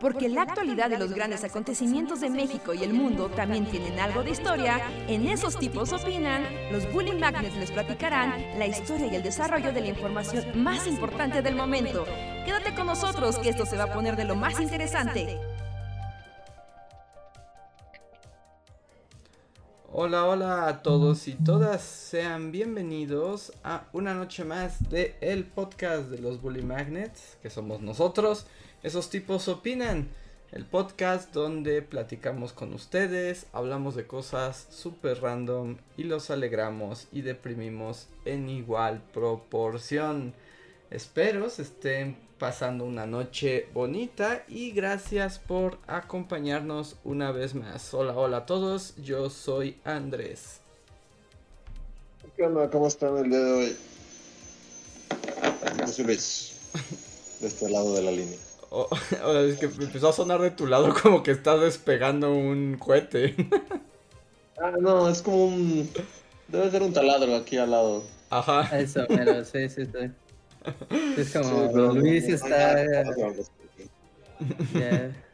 Porque la actualidad de los grandes acontecimientos de México y el mundo también tienen algo de historia, en esos tipos opinan, los Bully Magnets les platicarán la historia y el desarrollo de la información más importante del momento. Quédate con nosotros que esto se va a poner de lo más interesante. Hola, hola a todos y todas, sean bienvenidos a una noche más de el podcast de los Bully Magnets, que somos nosotros. Esos tipos opinan. El podcast donde platicamos con ustedes, hablamos de cosas súper random y los alegramos y deprimimos en igual proporción. Espero se estén pasando una noche bonita y gracias por acompañarnos una vez más. Hola, hola a todos, yo soy Andrés. ¿Qué onda? ¿Cómo están el día de hoy? De este lado de la línea. Oh, es que empezó a sonar de tu lado como que estás despegando un cohete. Ah, no, es como un... Debe ser un taladro aquí al lado. Ajá. Eso, pero sí, sí, sí. Es como Sí, pero- Luis está,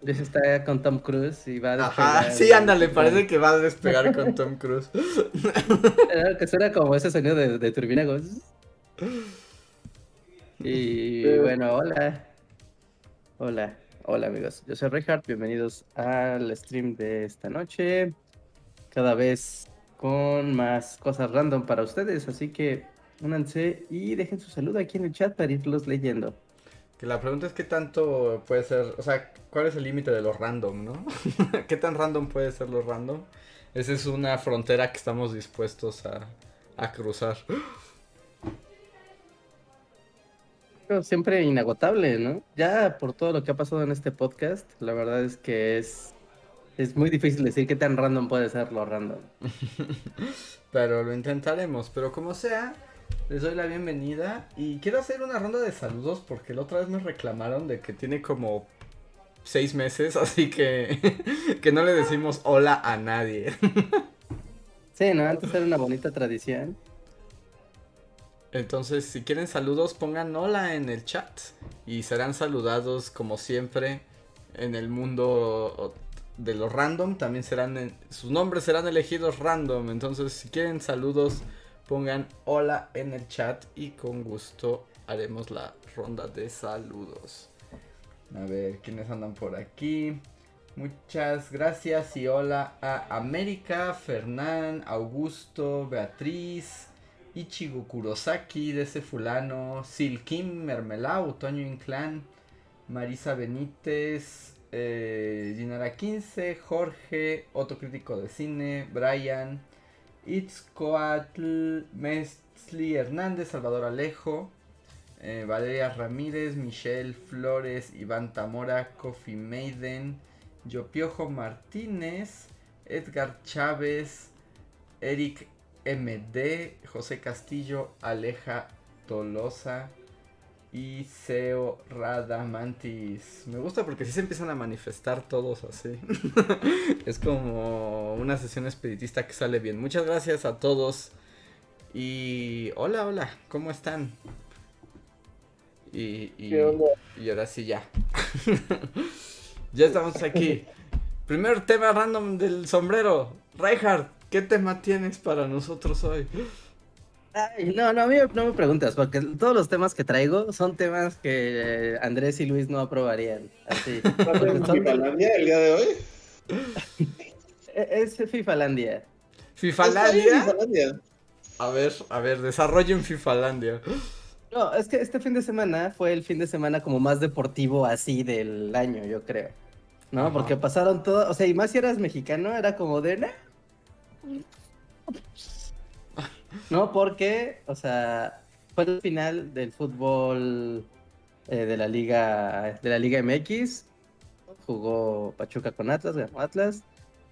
Luis está con Tom Cruise y va a Ajá, despegar. sí, ándale, parece que va a despegar con Tom Cruise. Eh, Que suena como ese sonido de, de turbina. como zzz. Y Sí. bueno, hola. Hola, hola amigos. Yo soy Reinhardt, bienvenidos al stream de esta noche. Cada vez con más cosas random para ustedes, así que únanse y dejen su saludo aquí en el chat para irlos leyendo. Que la pregunta es qué tanto puede ser, o sea, ¿cuál es el límite de lo random, no? ¿Qué tan random puede ser lo random? Esa es una frontera que estamos dispuestos a, a cruzar. Siempre inagotable, ¿no? Ya por todo lo que ha pasado en este podcast, la verdad es que es, es muy difícil decir qué tan random puede ser lo random. Pero lo intentaremos, pero como sea, les doy la bienvenida y quiero hacer una ronda de saludos porque la otra vez me reclamaron de que tiene como seis meses, así que que no le decimos hola a nadie. Sí, ¿no? Antes era una bonita tradición. Entonces, si quieren saludos, pongan hola en el chat y serán saludados como siempre en el mundo de los random. También serán, en- sus nombres serán elegidos random. Entonces, si quieren saludos, pongan hola en el chat y con gusto haremos la ronda de saludos. A ver, ¿quiénes andan por aquí? Muchas gracias y hola a América, Fernán, Augusto, Beatriz, Ichigo Kurosaki, de ese fulano, Silkim Mermelau, Toño Inclán, Marisa Benítez, eh, Ginara 15, Jorge, otro crítico de cine, Brian, Itzcoatl, Mesli Hernández, Salvador Alejo, eh, Valeria Ramírez, Michelle Flores, Iván Tamora, Coffee Maiden, Yopiojo Martínez, Edgar Chávez, Eric MD, José Castillo, Aleja Tolosa y Seo Radamantis. Me gusta porque sí se empiezan a manifestar todos así. es como una sesión espiritista que sale bien. Muchas gracias a todos. Y hola, hola, ¿cómo están? Y, y, ¿Qué onda? y ahora sí ya. ya estamos aquí. Primer tema random del sombrero. Reinhardt, ¿qué tema tienes para nosotros hoy? Ay, no, no, a mí no me preguntas, porque todos los temas que traigo son temas que Andrés y Luis no aprobarían. Así. ¿Estás Porque en son- Fifalandia el día de hoy? es Fifalandia. ¿Fifalandia? Fifalandia. A ver, a ver, desarrollo en Fifalandia. No, es que este fin de semana fue el fin de semana como más deportivo así del año, yo creo. ¿No? Ajá. Porque pasaron todo, o sea, y más si eras mexicano, era como de... "Nah". No, porque, o sea, fue el final del fútbol eh, de la Liga de la Liga MX. Jugó Pachuca con Atlas, ganó Atlas.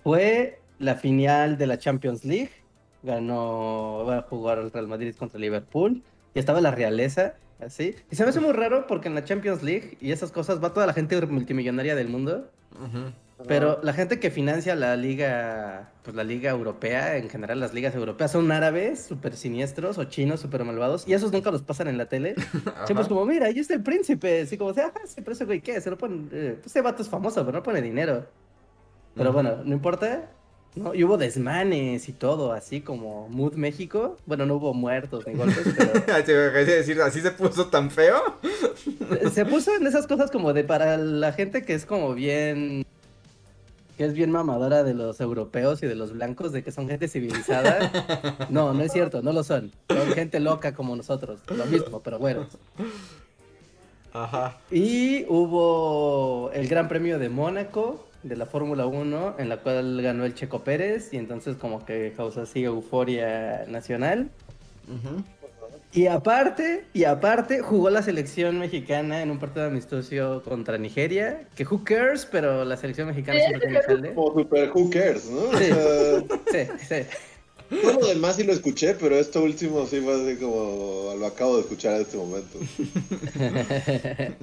Fue la final de la Champions League. Ganó, va a jugar el Real Madrid contra Liverpool. Y estaba la realeza, así. Y se me hace muy raro porque en la Champions League y esas cosas va toda la gente multimillonaria del mundo. Pero la gente que financia la liga, pues la liga europea, en general las ligas europeas, son árabes súper siniestros o chinos súper malvados y esos nunca los pasan en la tele. Siempre es como, mira, ahí está el príncipe. Así como, ah, sí, pero ese güey, ¿qué? Se lo pone, eh, pues ese vato es famoso, pero no pone dinero. Pero bueno, no importa. ¿no? Y hubo desmanes y todo, así como Mood México. Bueno, no hubo muertos ni golpes, pero... decir, ¿así se puso tan feo? se puso en esas cosas como de para la gente que es como bien... Que es bien mamadora de los europeos y de los blancos, de que son gente civilizada. No, no es cierto, no lo son. Son gente loca como nosotros. Lo mismo, pero bueno. Ajá. Y hubo el Gran Premio de Mónaco, de la Fórmula 1, en la cual ganó el Checo Pérez, y entonces como que causó así euforia nacional. Y aparte, y aparte, jugó la selección mexicana en un partido amistoso contra Nigeria, que who cares, pero la selección mexicana siempre tiene sale. Como super who cares, ¿no? Sí, sí, sí. Todo lo demás sí lo escuché, pero esto último sí fue así como lo acabo de escuchar en este momento.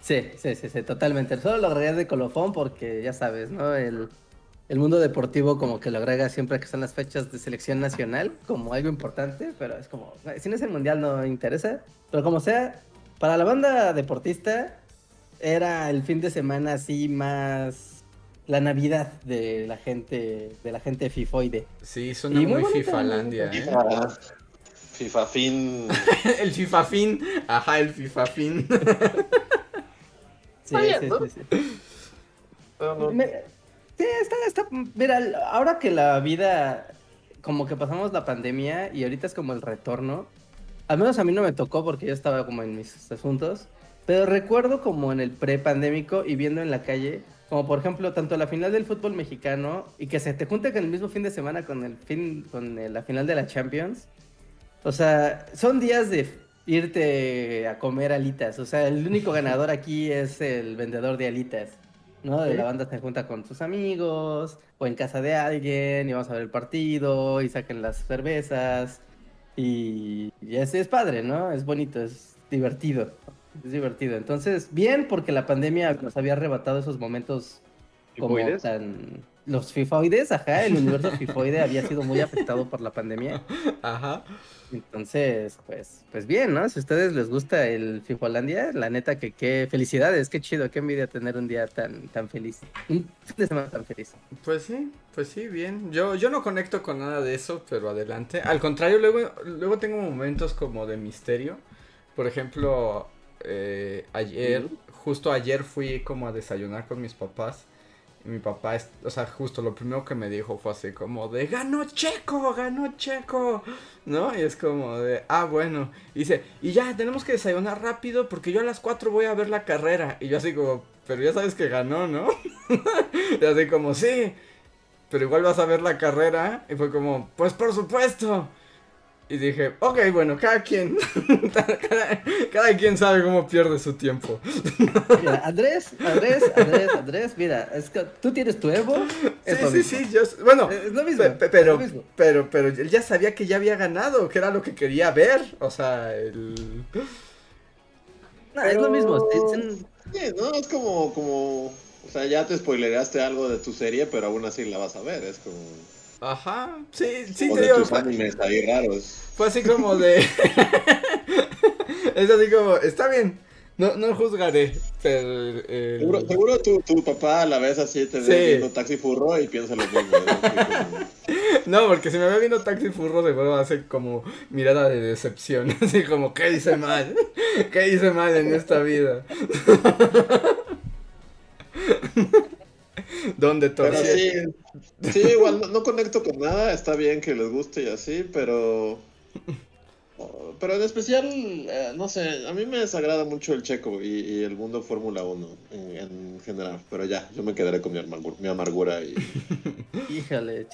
sí, sí, sí, sí, totalmente. Solo lo agregué de colofón porque ya sabes, ¿no? El, el mundo deportivo como que lo agrega siempre que son las fechas de selección nacional como algo importante, pero es como, si no es el mundial no interesa. Pero como sea, para la banda deportista era el fin de semana así más la Navidad de la gente, de la gente fifoide. Sí, suena muy, muy Fifalandia, ¿eh? FIFA fin. el FIFA fin. Ajá, el FIFA fin. sí, sí, sí, sí, sí, está, está, mira, ahora que la vida, como que pasamos la pandemia y ahorita es como el retorno, al menos a mí no me tocó porque yo estaba como en mis asuntos, pero recuerdo como en el pre-pandémico y viendo en la calle como por ejemplo, tanto la final del fútbol mexicano y que se te junte con el mismo fin de semana con el fin, con la final de la Champions. O sea, son días de irte a comer alitas. O sea, el único ganador aquí es el vendedor de alitas. ¿No? De la banda se junta con sus amigos o en casa de alguien y vamos a ver el partido y saquen las cervezas. Y, y es, es padre, ¿no? Es bonito, es divertido. Es divertido. Entonces, bien, porque la pandemia nos había arrebatado esos momentos como tan... Los fifoides, ajá, el universo fifoide había sido muy afectado por la pandemia. Ajá. Entonces, pues, pues bien, ¿no? Si a ustedes les gusta el Fifolandia, la neta que qué felicidades, qué chido, qué envidia tener un día tan, tan feliz. Un fin de semana tan feliz. Pues sí, pues sí, bien. Yo, yo no conecto con nada de eso, pero adelante. Al contrario, luego, luego tengo momentos como de misterio. Por ejemplo, eh, ayer, justo ayer fui como a desayunar con mis papás. Y mi papá, o sea, justo lo primero que me dijo fue así como de, ganó Checo, ganó Checo, ¿no? Y es como de, ah, bueno. Y dice, y ya, tenemos que desayunar rápido porque yo a las 4 voy a ver la carrera. Y yo así como, pero ya sabes que ganó, ¿no? y así como, sí, pero igual vas a ver la carrera. Y fue como, pues por supuesto. Y dije, ok, bueno, cada quien, cada, quien sabe cómo pierde su tiempo. Mira, Andrés, Andrés, Andrés, Andrés, mira, es que tú tienes tu Evo. sí, sí, sí, yo, bueno, es lo mismo, pero, pero, pero él ya sabía que ya había ganado, que era lo que quería ver, o sea, el... No, es lo mismo. Sí, no, es como, como, o sea, ya te spoileraste algo de tu serie, pero aún así la vas a ver, es como... Ajá, sí, sí, te digo. animes ahí raros. Fue así como de. es así como, está bien, no, no juzgaré. Pero, Seguro, seguro tu, tu, papá a la vez así te ve viendo Taxi Furro y piensa lo mismo. ¿no? porque si me ve viendo Taxi Furro, de va a hacer como mirada de decepción. Así como, ¿qué hice mal? ¿Qué hice mal en esta vida? Donde todo. Sí, sí, igual no, conecto con nada, está bien que les guste y así, pero. Pero en especial, eh, no sé, a mí me desagrada mucho el checo y, el mundo Fórmula 1 en, general, pero ya, yo me quedaré con mi, mi amargura y... Híjole,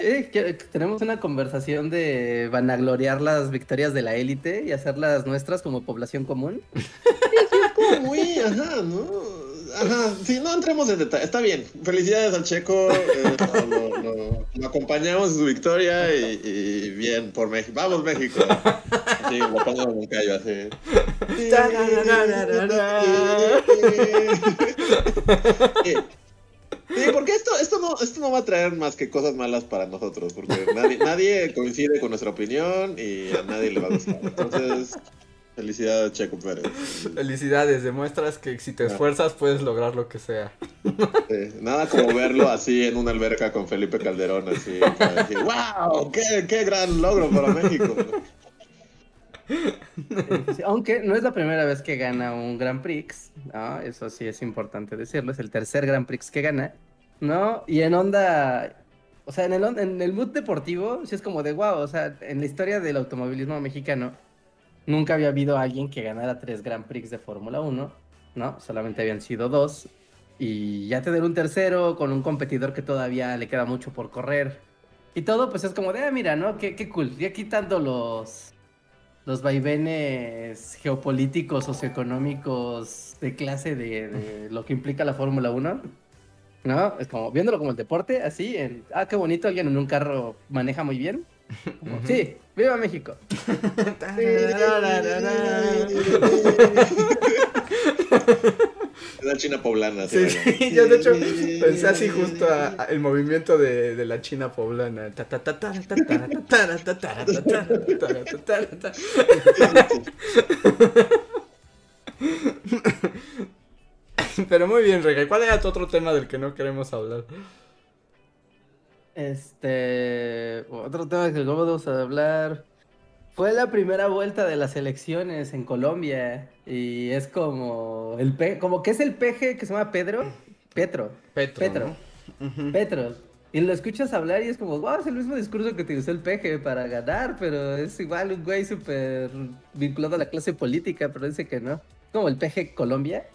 tenemos una conversación de vanagloriar las victorias de la élite y hacerlas nuestras como población común. es como muy, ajá, ¿no? Ajá, sí, no entremos en detalle. Está bien. Felicidades al Checo. Eh, lo, acompañamos en su victoria y, bien por México. Vamos, México. Sí, lo pongo en el callo así. Sí, porque esto, esto no, esto no va a traer más que cosas malas para nosotros, porque nadie, nadie coincide con nuestra opinión y a nadie le va a gustar. Entonces, felicidades, Checo Pérez. Felicidades, demuestras que si te esfuerzas puedes lograr lo que sea. Sí, nada como verlo así en una alberca con Felipe Calderón, así, para decir, wow, qué, qué gran logro para México. Sí, Aunque no es la primera vez que gana un Grand Prix, ¿no? Eso sí es importante decirlo, es el tercer Grand Prix que gana, ¿no? Y en onda, o sea, en el, en el mood deportivo, sí es como de wow, o sea, en la historia del automovilismo mexicano, nunca había habido alguien que ganara tres Grand Prix de Fórmula 1, ¿no? Solamente habían sido dos. Y ya tener un tercero con un competidor que todavía le queda mucho por correr. Y todo, pues es como de, ah, mira, ¿no? Qué, qué cool. Ya quitando los, los vaivenes geopolíticos, socioeconómicos, de clase de, lo que implica la Fórmula 1. ¿No? Es como viéndolo como el deporte, así, en, ah, qué bonito, alguien en un carro maneja muy bien. Sí, viva México. La China poblana. Sí, sí, yo de hecho pensé así justo a, el movimiento de, de, la China poblana. Pero muy bien, Rega. ¿Cuál era tu otro tema del que no queremos hablar? Este, otro tema que vamos a hablar. Fue la primera vuelta de las elecciones en Colombia y es como el pe- como que es el peje que se llama Pedro, Petro, Petro. Petro. Petro. Y lo escuchas hablar y es como, wow, es el mismo discurso que utilizó el peje para ganar, pero es igual un güey súper vinculado a la clase política, pero dice que no. Como el peje Colombia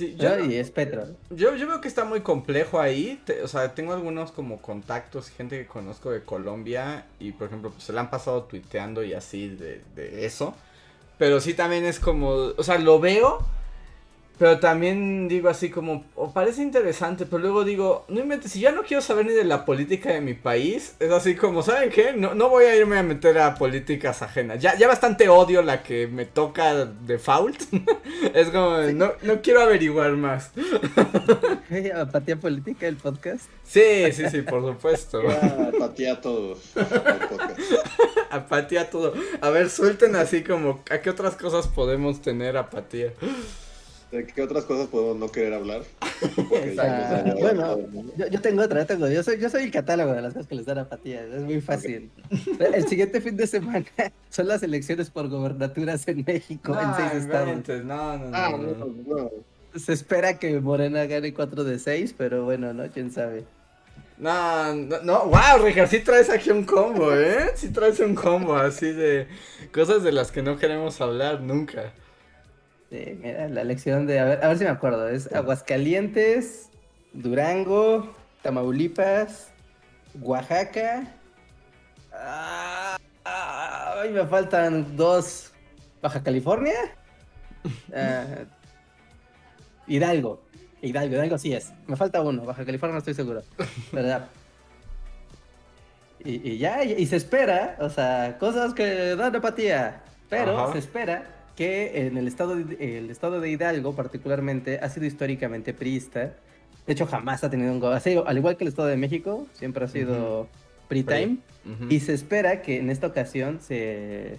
Sí, yo, ¿no? y es Petro. yo, yo veo que está muy complejo ahí. te- o sea, tengo algunos como contactos, gente que conozco de Colombia y por ejemplo, pues se la han pasado tuiteando y así de, de eso. Pero sí también es como, o sea, lo veo, pero también digo así como, parece interesante, pero luego digo, no inventes, si ya no quiero saber ni de la política de mi país, es así como, ¿saben qué? No, no voy a irme a meter a políticas ajenas. Ya, ya bastante odio la que me toca default. es como, no, no quiero averiguar más. Apatía política del podcast. Sí, sí, sí, por supuesto. Ya patea todo. el podcast. apatía todo. A ver, suelten así como, ¿a qué otras cosas podemos tener apatía? ¿De qué otras cosas podemos no querer hablar? Ha bueno. Yo, yo tengo otra, yo tengo. Yo soy, yo soy el catálogo de las cosas que les dan apatía. Es muy fácil. El siguiente fin de semana son las elecciones por gobernaturas en México, en seis No, estados. no, no, no, Ah, no. no, no. Se espera que Morena gane 4 de 6, pero bueno, ¿no? ¿Quién sabe? No, no, no, wow, Richard, sí traes aquí un combo, ¿eh? Sí traes un combo así de cosas de las que no queremos hablar nunca. Sí, mira, la elección de. A ver, a ver si me acuerdo. Es Aguascalientes, Durango, Tamaulipas, Oaxaca. Ah, ah, ay, me faltan dos. Baja California. Ah, Hidalgo. Hidalgo, Hidalgo sí es. Me falta uno. Baja California no estoy seguro. ¿Verdad? Y, y ya, y, y se espera, o sea, cosas que dan apatía. Pero Ajá. se espera que en el estado, de, el estado de Hidalgo, particularmente, ha sido históricamente priista. De hecho, jamás ha tenido un gobierno. Al igual que el estado de México, siempre ha sido pre-time. Ujú. Y se espera que en esta ocasión se,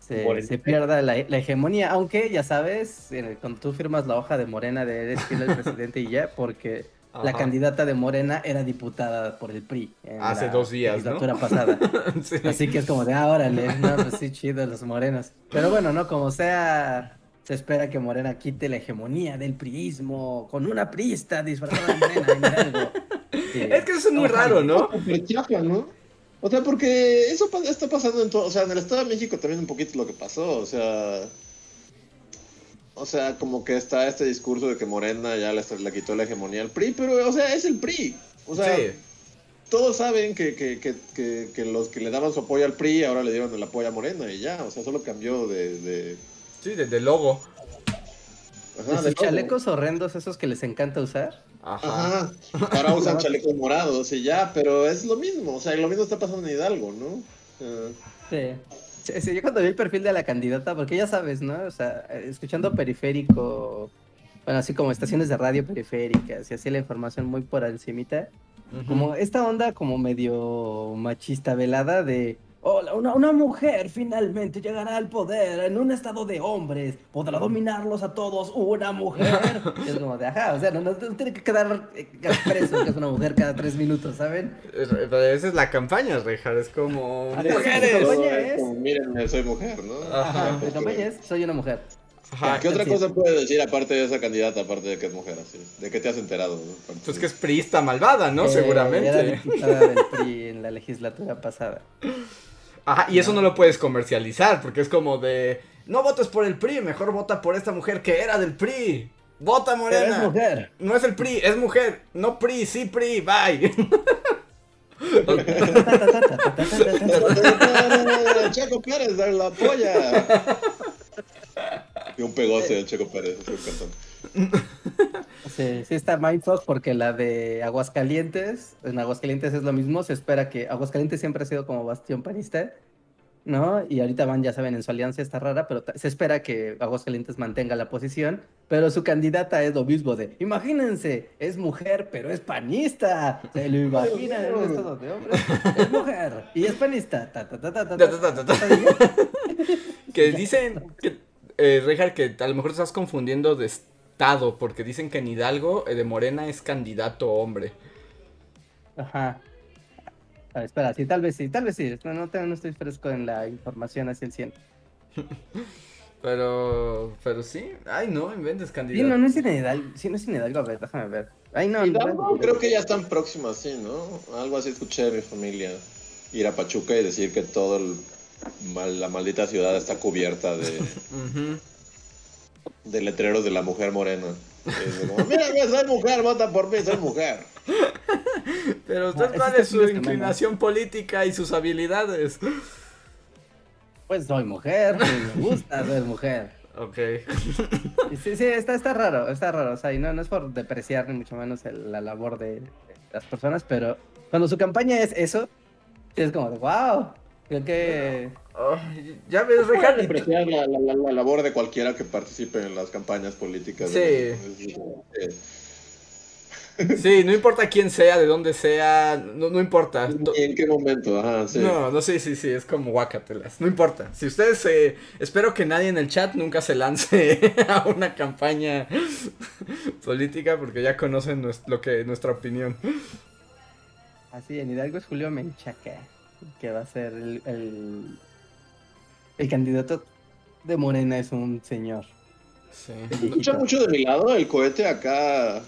se, pierda la, la hegemonía, aunque ya sabes, el- cuando tú firmas la hoja de Morena de eres al presidente y ya, porque la candidata de Morena era diputada por el PRI. en Hace la dos días, ¿no? legislatura pasada. Sí. Así que es como de, ah, órale, no, pues sí, chido los morenos. Pero bueno, no, como sea, se espera que Morena quite la hegemonía del priismo con una priista disfrazada de Morena en. Sí. Es que eso es muy Ojalá. raro, ¿no? ¿no? O sea, porque eso está pasando en todo, o sea, en el Estado de México también un poquito lo que pasó, o sea, o sea, como que está este discurso de que Morena ya le, le quitó la hegemonía al PRI, pero, o sea, es el PRI, o sea, sí. todos saben que, que, que, que, que los que le daban su apoyo al PRI ahora le dieron el apoyo a Morena y ya, o sea, solo cambió de... de Sí, desde logo. ajá, Esos de logo. chalecos horrendos esos que les encanta usar. Ajá. Ajá, ahora usan chalecos morados y ya, pero es lo mismo, o sea, lo mismo está pasando en Hidalgo, ¿no? Sí. Sí, yo cuando vi el perfil de la candidata, porque ya sabes, ¿no? O sea, escuchando periférico bueno, así como estaciones de radio periféricas y así la información muy por encimita. Como esta onda como medio machista velada de Hola, una, una, mujer finalmente llegará al poder en un estado de hombres. Podrá dominarlos a todos una mujer. es como de, ajá, o sea, no, no, tiene que quedar expreso que es una mujer cada tres minutos, ¿saben? Pero esa es la campaña, Rejar, es como... ¡Mujeres! Es... Miren, soy mujer, ¿no? Ajá. La campaña es, soy una mujer. Ajá, ¿Qué otra cosa puede decir aparte de esa candidata, aparte de que es mujer? Así? ¿De qué te has enterado? Pues que es priista malvada, ¿no? Eh, Seguramente. Era del PRI en la legislatura pasada. Ajá, y eso no lo puedes comercializar, porque es como de, no votes por el PRI, mejor vota por esta mujer que era del PRI. Vota Morena. Pero es mujer. No es el PRI, es mujer. No PRI, sí PRI, bye. Checo Pérez, la polla. Y un pegote de Checo Pérez, es un cantón. Sí, sí está Mindfuck porque la de Aguascalientes, en Aguascalientes es lo mismo, se espera que Aguascalientes siempre ha sido como bastión panista, ¿no? Y ahorita van, ya saben, en su alianza está rara, pero se espera que Aguascalientes mantenga la posición, pero su candidata es lo mismo de, imagínense, es mujer, pero es panista, se lo imaginan en un estado de hombres, es mujer y es panista. que dicen que, eh, que a lo mejor estás confundiendo de porque dicen que en Hidalgo eh, de Morena es candidato hombre. Ajá. espera, sí, tal vez sí, tal vez sí. No, no, estoy fresco en la información hacia el 100. pero, pero sí. Ay, no, inventes candidato. Sí, no, no es en Hidalgo. Sí, no es en Hidalgo. A ver, déjame ver. Ay, no, Hidalgo, creo que ya están próximas, sí, ¿no? Algo así escuché de mi familia. Ir a Pachuca y decir que todo la maldita ciudad está cubierta de de letreros de la mujer morena. Mira, soy mujer, vota por mí, soy mujer. Pero usted ah, cuál es su inclinación política y sus habilidades. Pues soy mujer, me gusta ser mujer. Ok. Sí, sí, está, está raro, está raro. O sea, y no, no es por depreciar ni mucho menos la labor de, las personas, pero cuando su campaña es eso, es como de wow. Creo que ya ves, Ricardo. apreciar la, la, labor de cualquiera que participe en las campañas políticas. Sí. Sí, no importa quién sea, de dónde sea, no, no importa. ¿En qué momento? Ajá, sí. No, no, sí, sí, sí, es como guacatelas. No importa. Si ustedes, eh, espero que nadie en el chat nunca se lance a una campaña política porque ya conocen lo que, nuestra opinión. Así, en Hidalgo es Julio Menchaca, que va a ser el el candidato de Morena es un señor. Sí. Escucha mucho de mi lado el cohete acá.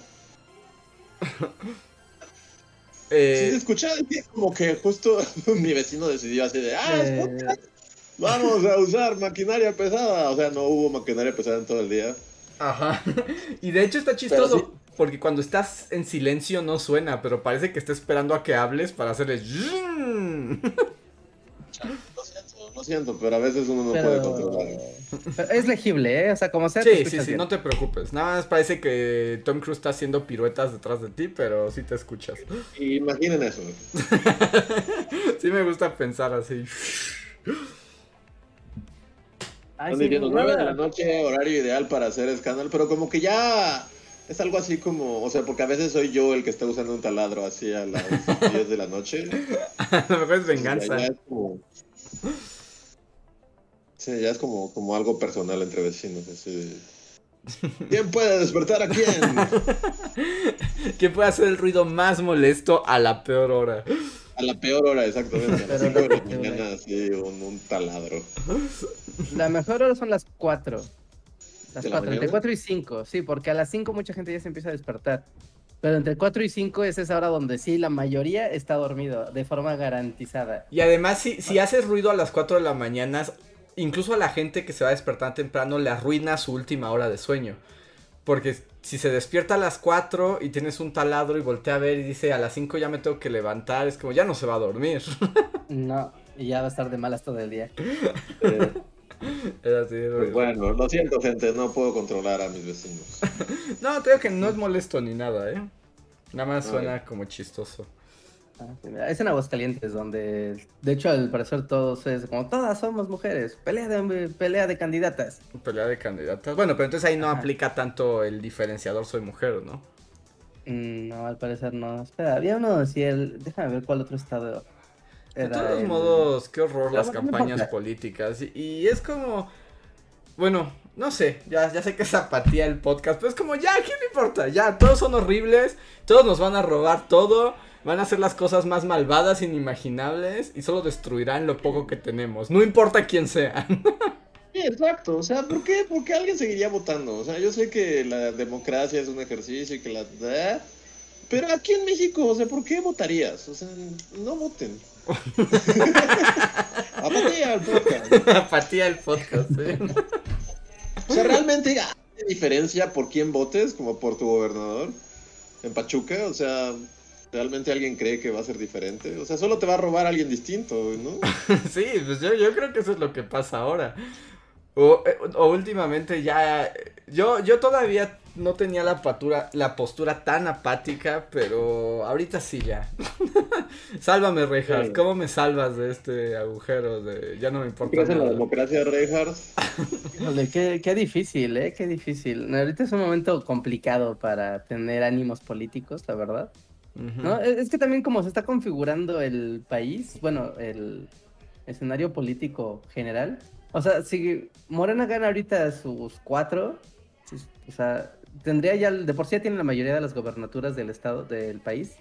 eh... Sí, se escucha como que justo mi vecino decidió así de, ah, eh... vamos a usar maquinaria pesada. O sea, no hubo maquinaria pesada en todo el día. Ajá. Y de hecho está chistoso. Porque cuando estás en silencio no suena, pero parece que está esperando a que hables para hacerle lo siento, pero a veces uno no puede controlar. es legible, ¿eh? O sea, como sea. Sí, sí, sí, no te preocupes. Nada más parece que Tom Cruise está haciendo piruetas detrás de ti, pero sí te escuchas. Imaginen eso. sí me gusta pensar así. Ay, diciendo 9 de la noche, horario ideal para hacer escándalo, pero como que ya es algo así como, o sea, porque a veces soy yo el que está usando un taladro así a las 10 de la noche. a lo mejor es venganza. Sí, ya es como, como algo personal entre vecinos. ¿Quién puede despertar a quién? ¿Quién puede hacer el ruido más molesto a la peor hora? A la peor hora, exactamente. A las 5 de la mañana, así, un, taladro. La mejor hora son las 4. Las 4, entre 4 y 5, sí, porque a las 5 mucha gente ya se empieza a despertar. Pero entre 4 y 5 es esa hora donde sí, la mayoría está dormido, de forma garantizada. Y además, si, si haces ruido a las 4 de la mañana, incluso a la gente que se va a despertar temprano le arruina su última hora de sueño. Porque si se despierta a las 4 y tienes un taladro y voltea a ver y dice a las 5 ya me tengo que levantar, es como ya no se va a dormir. No, y ya va a estar de malas todo el día. pues bueno, lo siento gente, no puedo controlar a mis vecinos. no, creo que no es molesto ni nada, ¿eh? Nada más suena como chistoso. Es en Aguascalientes, donde de hecho al parecer todos es como todas somos mujeres, pelea de, pelea de candidatas. Pelea de candidatas. Bueno, pero entonces ahí no aplica tanto el diferenciador soy mujer, ¿no? Mm, no, al parecer no. Espera, había uno si el. Déjame ver cuál otro estado. de todos modos, qué horror las campañas políticas. Y, es como. Bueno, no sé, ya, ya sé que es apatía el podcast, pero es como, ya, ¿qué me importa? Ya, todos son horribles, todos nos van a robar todo, van a hacer las cosas más malvadas, inimaginables, y solo destruirán lo poco que tenemos, no importa quién sea. Sí, exacto. O sea, ¿por qué? ¿por qué alguien seguiría votando? O sea, yo sé que la democracia es un ejercicio y que la... Pero aquí en México, o sea, ¿por qué votarías? O sea, no voten. Apatía al podcast. Apatía al podcast, ¿eh? O sea, realmente hay diferencia por quién votes, como por tu gobernador en Pachuca. O sea, ¿realmente alguien cree que va a ser diferente? O sea, solo te va a robar alguien distinto, ¿no? sí, pues yo, yo creo que eso es lo que pasa ahora. O, eh, o, últimamente ya. Yo, yo todavía no tenía la, patura, la postura tan apática, pero ahorita sí ya. Sálvame, Reinhardt. ¿Cómo me salvas de este agujero? De ya no me importa. ¿Qué hace la democracia, Reinhardt? qué, qué difícil, ¿eh? Qué difícil. Ahorita es un momento complicado para tener ánimos políticos, la verdad. ¿No? Es que también como se está configurando el país, bueno, el escenario político general, o sea, si Morena gana ahorita sus cuatro, o sea, tendría ya, de por sí ya tiene la mayoría de las gobernaturas del estado, del país.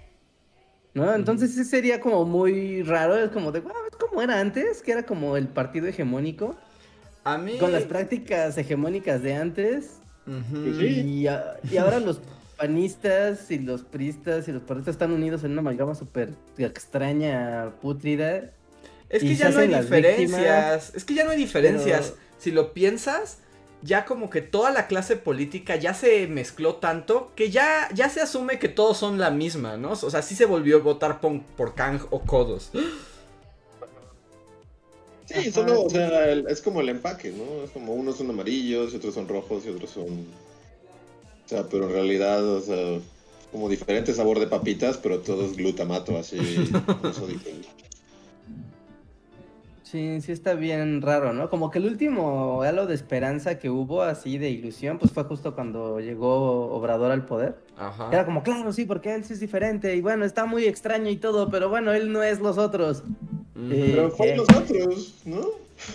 ¿No? Entonces sí sería como muy raro, es como de, wow, es como era antes, que era como el partido hegemónico. A mí... Con las prácticas hegemónicas de antes. y, ahora los panistas y los pristas y los panistas están unidos en una amalgama súper extraña, putrida. Es que ya no hay diferencias. Es que ya no hay diferencias. Si lo piensas, ya como que toda la clase política ya se mezcló tanto que ya, ya se asume que todos son la misma, ¿no? O sea, sí se volvió a votar por, por Kang o Codos. Sí, solo, o sea, es como el empaque, ¿no? Es como unos son amarillos y otros son rojos y otros son. O sea, pero en realidad, o sea, como diferente sabor de papitas, pero todo es glutamato, así. eso Sí, sí está bien raro, ¿no? Como que el último halo de esperanza que hubo, así de ilusión, pues fue justo cuando llegó Obrador al poder. Ajá. Era como, claro, sí, porque él sí es diferente, y bueno, está muy extraño y todo, pero bueno, él no es los otros. pero fue los otros, ¿no?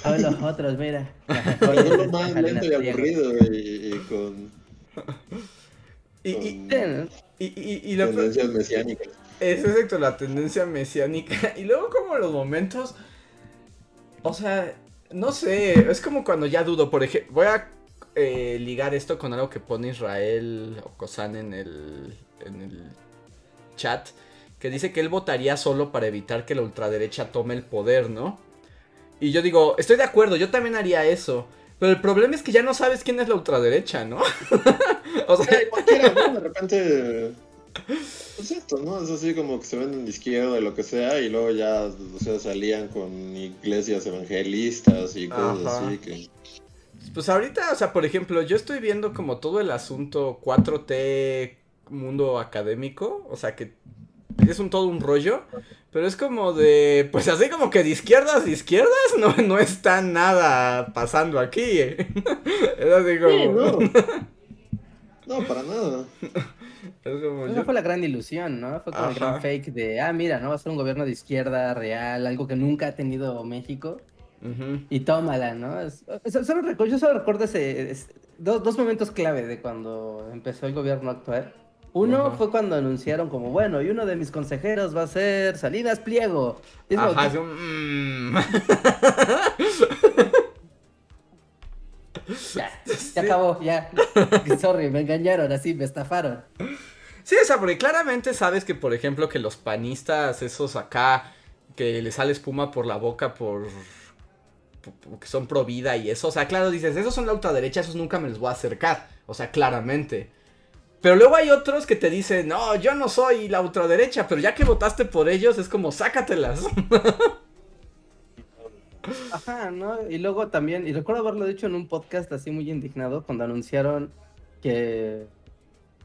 A ver, los otros, mira. Pero lo más lento y aburrido y, con... Y, y, y, y, tendencias mesiánicas. Es exacto, la tendencia mesiánica. Y luego como los momentos o sea, no sé, es como cuando ya dudo, por ejemplo, voy a eh, ligar esto con algo que pone Israel o Kosan en el, en el chat, que dice que él votaría solo para evitar que la ultraderecha tome el poder, ¿no? Y yo digo, estoy de acuerdo, yo también haría eso. Pero el problema es que ya no sabes quién es la ultraderecha, ¿no? o sea, cualquiera, ¿no? De repente pues esto, ¿no? Es así como que se venden de izquierda y lo que sea, y luego ya, o sea, salían con iglesias evangelistas y cosas así que... Pues ahorita, o sea, por ejemplo, yo estoy viendo como todo el asunto 4T mundo académico, o sea que es un todo un rollo, pero es como de, pues así como que de izquierdas, de izquierdas, no, no está nada pasando aquí. ¿eh? Es así como... no, para nada. Esa fue la gran ilusión, ¿no? Fue como el gran fake de, ah, mira, ¿no? Va a ser un gobierno de izquierda real, algo que nunca ha tenido México. Y tómala, ¿no? yo solo recuerdo ese, dos, momentos clave de cuando empezó el gobierno a Uno fue cuando anunciaron como, bueno, y uno de mis consejeros va a ser Salinas Pliego. Ajá, mm. Ya, se acabó, ya. Sorry, me engañaron, así, me estafaron. Sí, o sea, porque claramente sabes que, por ejemplo, que los panistas, esos acá, que le sale espuma por la boca por, que son pro vida y eso, o sea, claro, dices, esos son la ultraderecha, esos nunca me los voy a acercar, o sea, claramente. Pero luego hay otros que te dicen, no, yo no soy la ultraderecha, pero ya que votaste por ellos, es como, sácatelas. Ajá, ¿no? Y luego también, y recuerdo haberlo dicho en un podcast así muy indignado cuando anunciaron que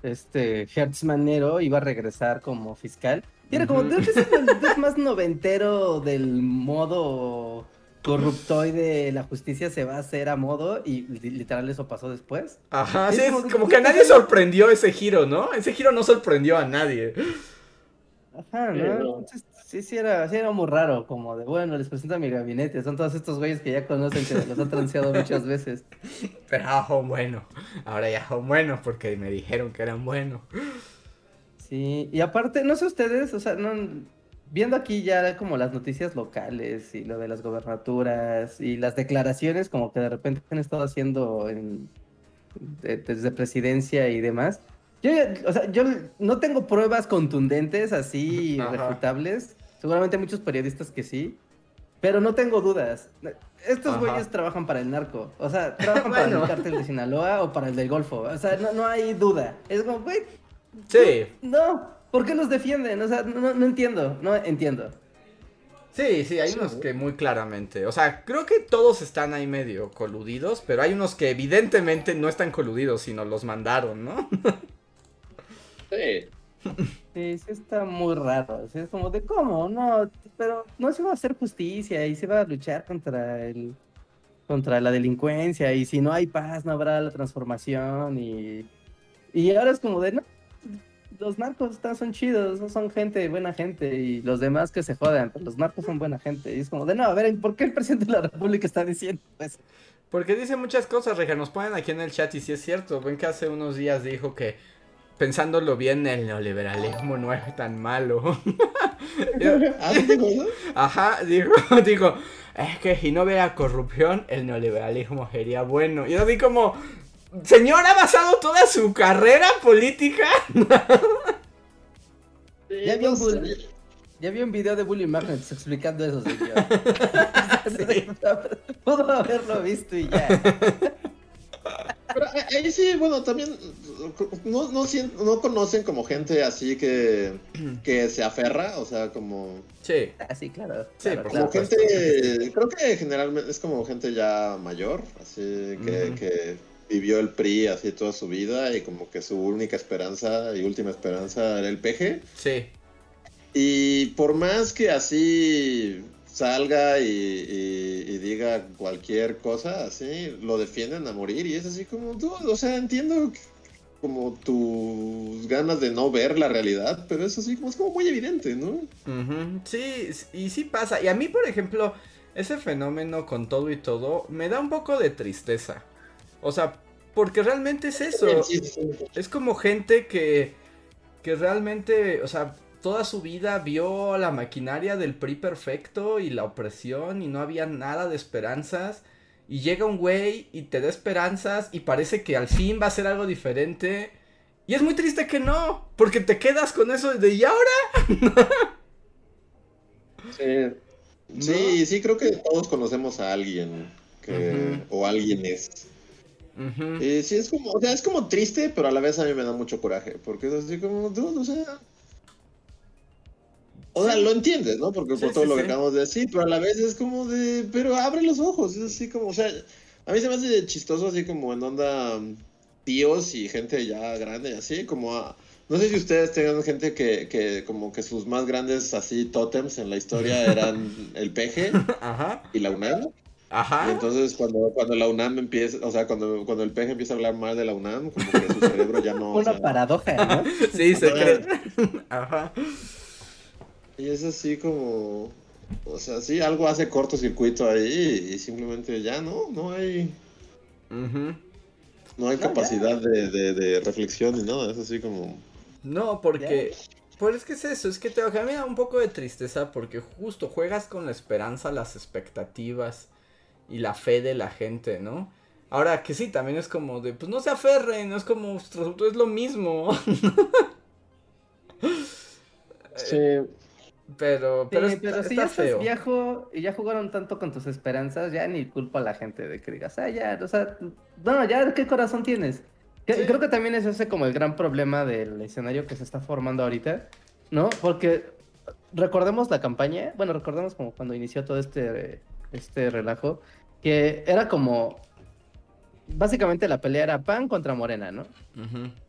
este Hertz Manero iba a regresar como fiscal. Y era como, ¿de qué es más noventero del modo corruptoide? La justicia se va a hacer a modo y li- literal eso pasó después. Ajá, Es sí, es como- como que a nadie sorprendió ese giro, ¿no? Ese giro no sorprendió a nadie. Ajá, Sí, ¿no? Entonces, sí, sí era, sí era muy raro, como de, bueno, les presento a mi gabinete, son todos estos güeyes que ya conocen, que los han transeado muchas veces. Pero ah, son buenos. Ahora ya son buenos porque me dijeron que eran buenos. Sí, y aparte, no sé ustedes, o sea, no, viendo aquí ya como las noticias locales y lo de las gobernaturas y las declaraciones como que de repente han estado haciendo en- de- desde presidencia y demás. Yo, o sea, yo no tengo pruebas contundentes así Ajá. refutables. Seguramente muchos periodistas que sí, pero no tengo dudas. Estos Ajá. güeyes trabajan para el narco, o sea, trabajan para Bueno. el cártel de Sinaloa o para el del Golfo, o sea, no, no hay duda. Es como, güey, Sí, no, ¿por qué los defienden? O sea, no, no entiendo, no entiendo. sí, sí, hay Sí. unos que muy claramente. O sea, creo que todos están ahí medio coludidos, pero hay unos que evidentemente no están coludidos, sino los mandaron, ¿no? Sí. Sí, sí está muy raro. sí, es como de cómo, no, pero no se va a hacer justicia y se va a luchar contra el contra la delincuencia y si no hay paz no habrá la transformación y y ahora es como de no los narcos están, son chidos, no son gente, buena gente, y los demás que se jodan, pero los narcos son buena gente. Y es como de, no, a ver, ¿por qué el presidente de la República está diciendo eso? Porque dice muchas cosas, Reja, nos ponen aquí en el chat y si es cierto. Ven que hace unos días dijo que, pensándolo bien, el neoliberalismo no es tan malo. ¿Ah, sí? Ajá, dijo, dijo, es que si no hubiera corrupción, el neoliberalismo sería bueno. Y yo así como, señor, ha basado toda su carrera política. Sí, Ya vi un no sé. bull- Ya vi un video de Bully Magnets explicando eso, señor. Pudo haberlo visto y ya. Pero ahí- ahí sí, bueno, también no, no, no conocen como gente así que, que se aferra, o sea, como, Sí, Ah, sí, claro. Sí, claro, por como claro. gente, creo que generalmente es como gente ya mayor, así que vivió el PRI así toda su vida y como que su única esperanza y última esperanza era el PG. sí. Y por más que así salga y, y- y diga cualquier cosa, así, lo defienden a morir y es así como, tú, o sea, entiendo que- como tus ganas de no ver la realidad, pero es así como, es como muy evidente, ¿no? Sí, y sí pasa. Y a mí, por ejemplo, ese fenómeno con todo y todo me da un poco de tristeza. O sea, porque realmente es eso. Sí, sí, sí. Es como gente que, que realmente, o sea, toda su vida vio la maquinaria del PRI perfecto y la opresión y no había nada de esperanzas. Y llega un güey y te da esperanzas y parece que al fin va a ser algo diferente. Y es muy triste que no, porque te quedas con eso de ¿y ahora? Sí. Sí, sí, creo que todos conocemos a alguien que, o alguien es. Ujú. Y sí, es como, o sea, es como triste, pero a la vez a mí me da mucho coraje, porque es así como, dude, o sea... O sea, lo entiendes, ¿no? Porque Sí, por todo sí, lo que sí. acabamos de decir, pero a la vez es como de, pero abre los ojos, es así como, o sea, a mí se me hace chistoso así como en onda mm, tíos y gente ya grande, así como a... No sé si ustedes tengan gente que, que como que sus más grandes así tótems en la historia eran el peje Ajá, y la UNAM. Y ajá. entonces cuando, cuando la UNAM empieza, o sea, cuando, cuando el peje empieza a hablar mal de la UNAM, como que su cerebro ya no... o Una sea, paradoja, ¿no? Sí, se Ajá. cree. Ajá. Y es así como... O sea, sí, algo hace cortocircuito ahí y simplemente ya no, no hay, Ujú. no hay No, ya. capacidad de, de, de reflexión ni nada, es así como... No, porque. Pues es que es eso, es que te a mí me da un poco de tristeza porque justo juegas con la esperanza, las expectativas y la fe de la gente, ¿no? Ahora que sí, también es como de, pues no se aferren, no es como, es lo mismo. Pero, pero, Sí, está, pero si está ya estás viejo y ya jugaron tanto con tus esperanzas, ya ni culpa a la gente de que digas, ah, ya, o sea, no, ya, ¿qué corazón tienes? Que- Sí. Creo que también es ese como el gran problema del escenario que se está formando ahorita, ¿no? Porque recordemos la campaña, bueno, recordemos como cuando inició todo este, este relajo, que era como, básicamente la pelea era PAN contra Morena, ¿no?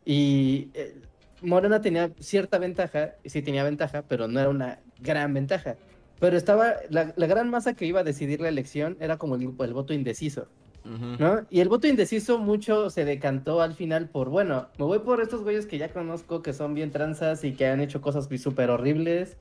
Y eh, Morena tenía cierta ventaja, sí tenía ventaja, pero no era una gran ventaja. Pero estaba, la, la gran masa que iba a decidir la elección era como el, el voto indeciso. ¿no? Y el voto indeciso mucho se decantó al final por, bueno, me voy por estos güeyes que ya conozco, que son bien tranzas y que han hecho cosas súper horribles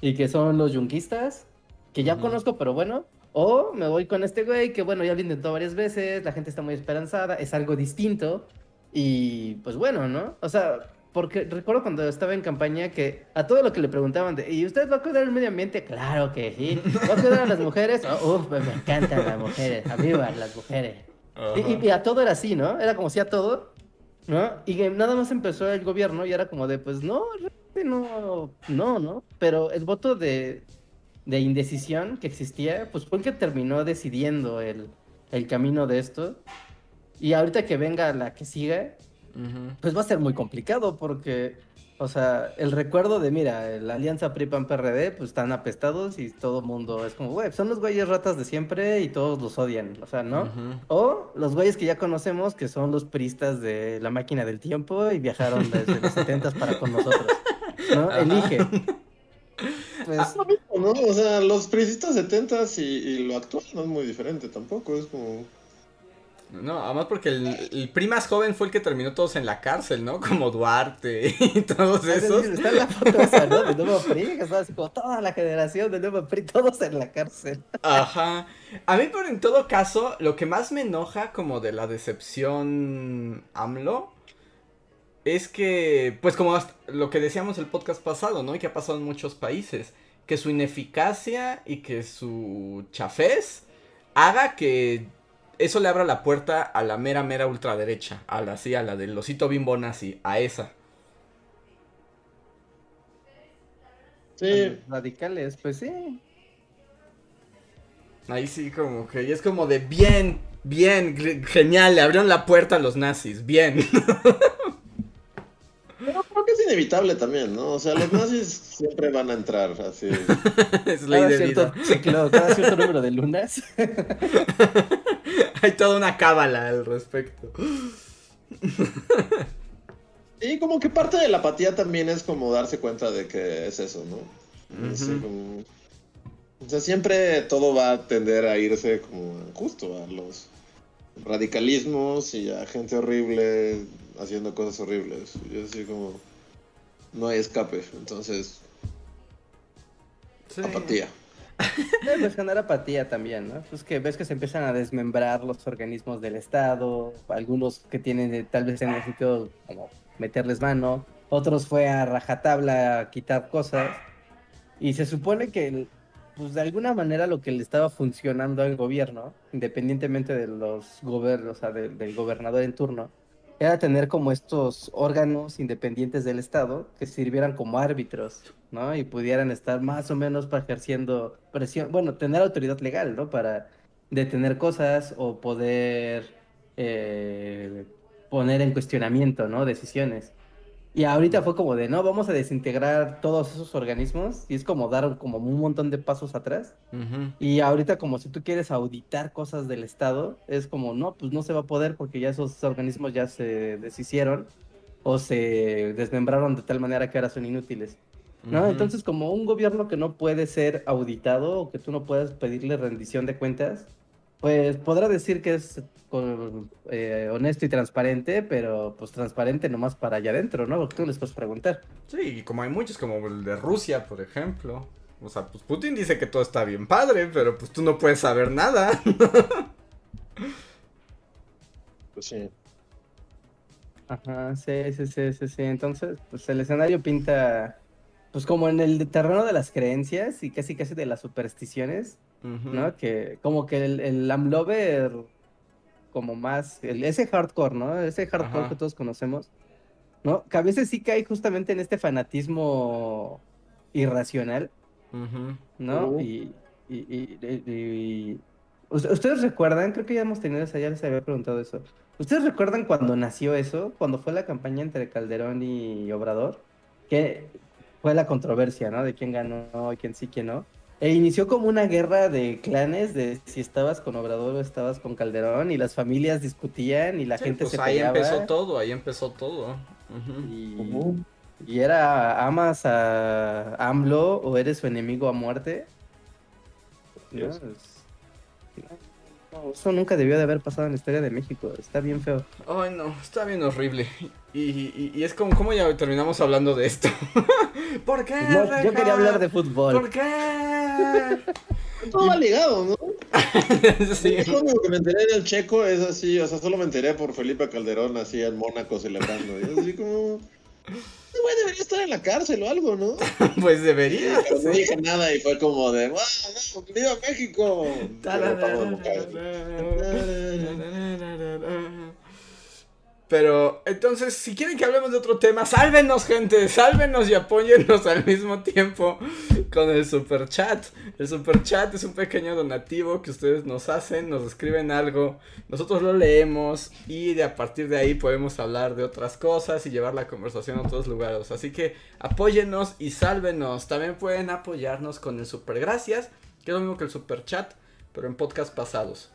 y que son los yunquistas, que ya conozco, pero bueno. O me voy con este güey que, bueno, ya lo intentó varias veces, la gente está muy esperanzada, es algo distinto. Y pues bueno, ¿no? O sea, porque recuerdo cuando estaba en campaña que a todo lo que le preguntaban de, ¿y usted va a cuidar el medio ambiente? Claro que sí. ¿Va a cuidar a las mujeres? Oh, uf, me encantan las mujeres, arriba las mujeres. Y, y- y a todo era así, ¿no? Era como si a todo, ¿no? Y que nada más empezó el gobierno y era como de, pues no, no, no, ¿no? Pero el voto de, de indecisión que existía, pues fue el que terminó decidiendo el, el camino de esto. Y ahorita que venga la que siga, Ujú. pues va a ser muy complicado porque, o sea, el recuerdo de, mira, la alianza PRI-PAN-PRD, pues están apestados y todo el mundo es como, güey, son los güeyes ratas de siempre y todos los odian, o sea, ¿no? Ujú. O los güeyes que ya conocemos, que son los pristas de la máquina del tiempo y viajaron desde los 70 para con nosotros, ¿no? Ajá. Elige. Pues, Es lo mismo, ¿no? O sea, los priistas 70 y, y lo actual no es muy diferente tampoco. Es como. No, además porque el, el PRI más joven fue el que terminó todos en la cárcel, ¿no? Como Duarte y todos es esos. decir, está la foto esa, ¿no? De nuevo PRI, que así como toda la generación de nuevo PRI, todos en la cárcel. Ajá. A mí, pero en todo caso, lo que más me enoja como de la decepción AMLO es que, pues como hasta lo que decíamos el podcast pasado, ¿no? Y que ha pasado en muchos países, que su ineficacia y que su chafez haga que eso le abra la puerta a la mera, mera ultraderecha, a la, sí, a la del osito bimbo nazi, a esa. Sí, Radicales, pues sí. Ahí sí, como que y es como de bien, bien, genial, le abrieron la puerta a los nazis, bien. es inevitable también, ¿no? O sea, los nazis siempre van a entrar así. es ley Cada de cierto vida. ciclo, cada cierto número de lunas. Hay toda una cábala al respecto. Y como que parte de la apatía también es como darse cuenta de que es eso, ¿no? Así como- O sea, siempre todo va a tender a irse como justo a los radicalismos y a gente horrible haciendo cosas horribles. Y así como no hay escape, entonces Sí. apatía. Eh, Pues generar apatía también, ¿no? Pues que ves que se empiezan a desmembrar los organismos del Estado, algunos que tienen eh, tal vez en el sitio como meterles mano, otros fue a rajatabla a quitar cosas, y se supone que pues de alguna manera lo que le estaba funcionando al gobierno, independientemente de los gobiernos, o sea, del gobernador en turno, era tener como estos órganos independientes del Estado que sirvieran como árbitros, ¿no? Y pudieran estar más o menos para ejerciendo presión, bueno, tener autoridad legal, ¿no? Para detener cosas o poder eh, poner en cuestionamiento, ¿no? Decisiones. Y ahorita fue como de, no, vamos a desintegrar todos esos organismos y es como dar como un montón de pasos atrás. Y ahorita como si tú quieres auditar cosas del Estado, es como, no, pues no se va a poder porque ya esos organismos ya se deshicieron o se desmembraron de tal manera que ahora son inútiles. ¿no? Entonces como un gobierno que no puede ser auditado o que tú no puedes pedirle rendición de cuentas, pues podrá decir que es con- eh, honesto y transparente, pero pues transparente nomás para allá adentro, ¿no? Porque tú les puedes preguntar. Sí, y como hay muchos, como el de Rusia, por ejemplo. O sea, pues Putin dice que todo está bien padre, pero pues tú no puedes saber nada. Pues sí. Ajá, sí, sí, sí, sí, sí. Entonces, pues el escenario pinta, pues como en el terreno de las creencias y casi casi de las supersticiones, ¿no? Que como que el, el Amlover, como más, el- ese hardcore, ¿no? Ese hardcore Ajá. que todos conocemos, ¿no? Que a veces sí cae justamente en este fanatismo irracional. ¿no? Ujú. Y, y, y- y- y- ¿Ust- ¿Ustedes recuerdan? Creo que ya hemos tenido esa, ya les había preguntado eso. ¿Ustedes recuerdan cuando nació eso? Cuando fue la campaña entre Calderón y Obrador, que fue la controversia, ¿no? De quién ganó y quién sí, quién no. E inició como una guerra de clanes de si estabas con Obrador o estabas con Calderón y las familias discutían y la Sí, gente pues se ahí peleaba. empezó todo, ahí empezó todo. Ujú. Y, era, ¿amas a AMLO o eres su enemigo a muerte? No, Dios. es- no, eso nunca debió de haber pasado en la historia de México. Está bien feo. Ay, no, está bien horrible. Y, y- y es como, ¿cómo ya terminamos hablando de esto? ¿Por qué? No, yo quería hablar de fútbol. ¿Por qué? Todo va ligado, ¿no? Sí. Es lo único que me enteré del checo es así, o sea, solo me enteré por Felipe Calderón así en Mónaco celebrando. Y es así como. Este güey debería estar en la cárcel o algo, ¿no? Pues debería. Pero no dije nada y fue como de, ¡Wow! No, ¡Viva México! Pero entonces, si quieren que hablemos de otro tema, sálvenos, gente, sálvenos y apóyennos al mismo tiempo con el super chat. El super chat es un pequeño donativo que ustedes nos hacen, nos escriben algo, nosotros lo leemos y de a partir de ahí podemos hablar de otras cosas y llevar la conversación a otros lugares. Así que apóyennos y sálvenos. También pueden apoyarnos con el super gracias, que es lo mismo que el super chat, pero en podcast pasados.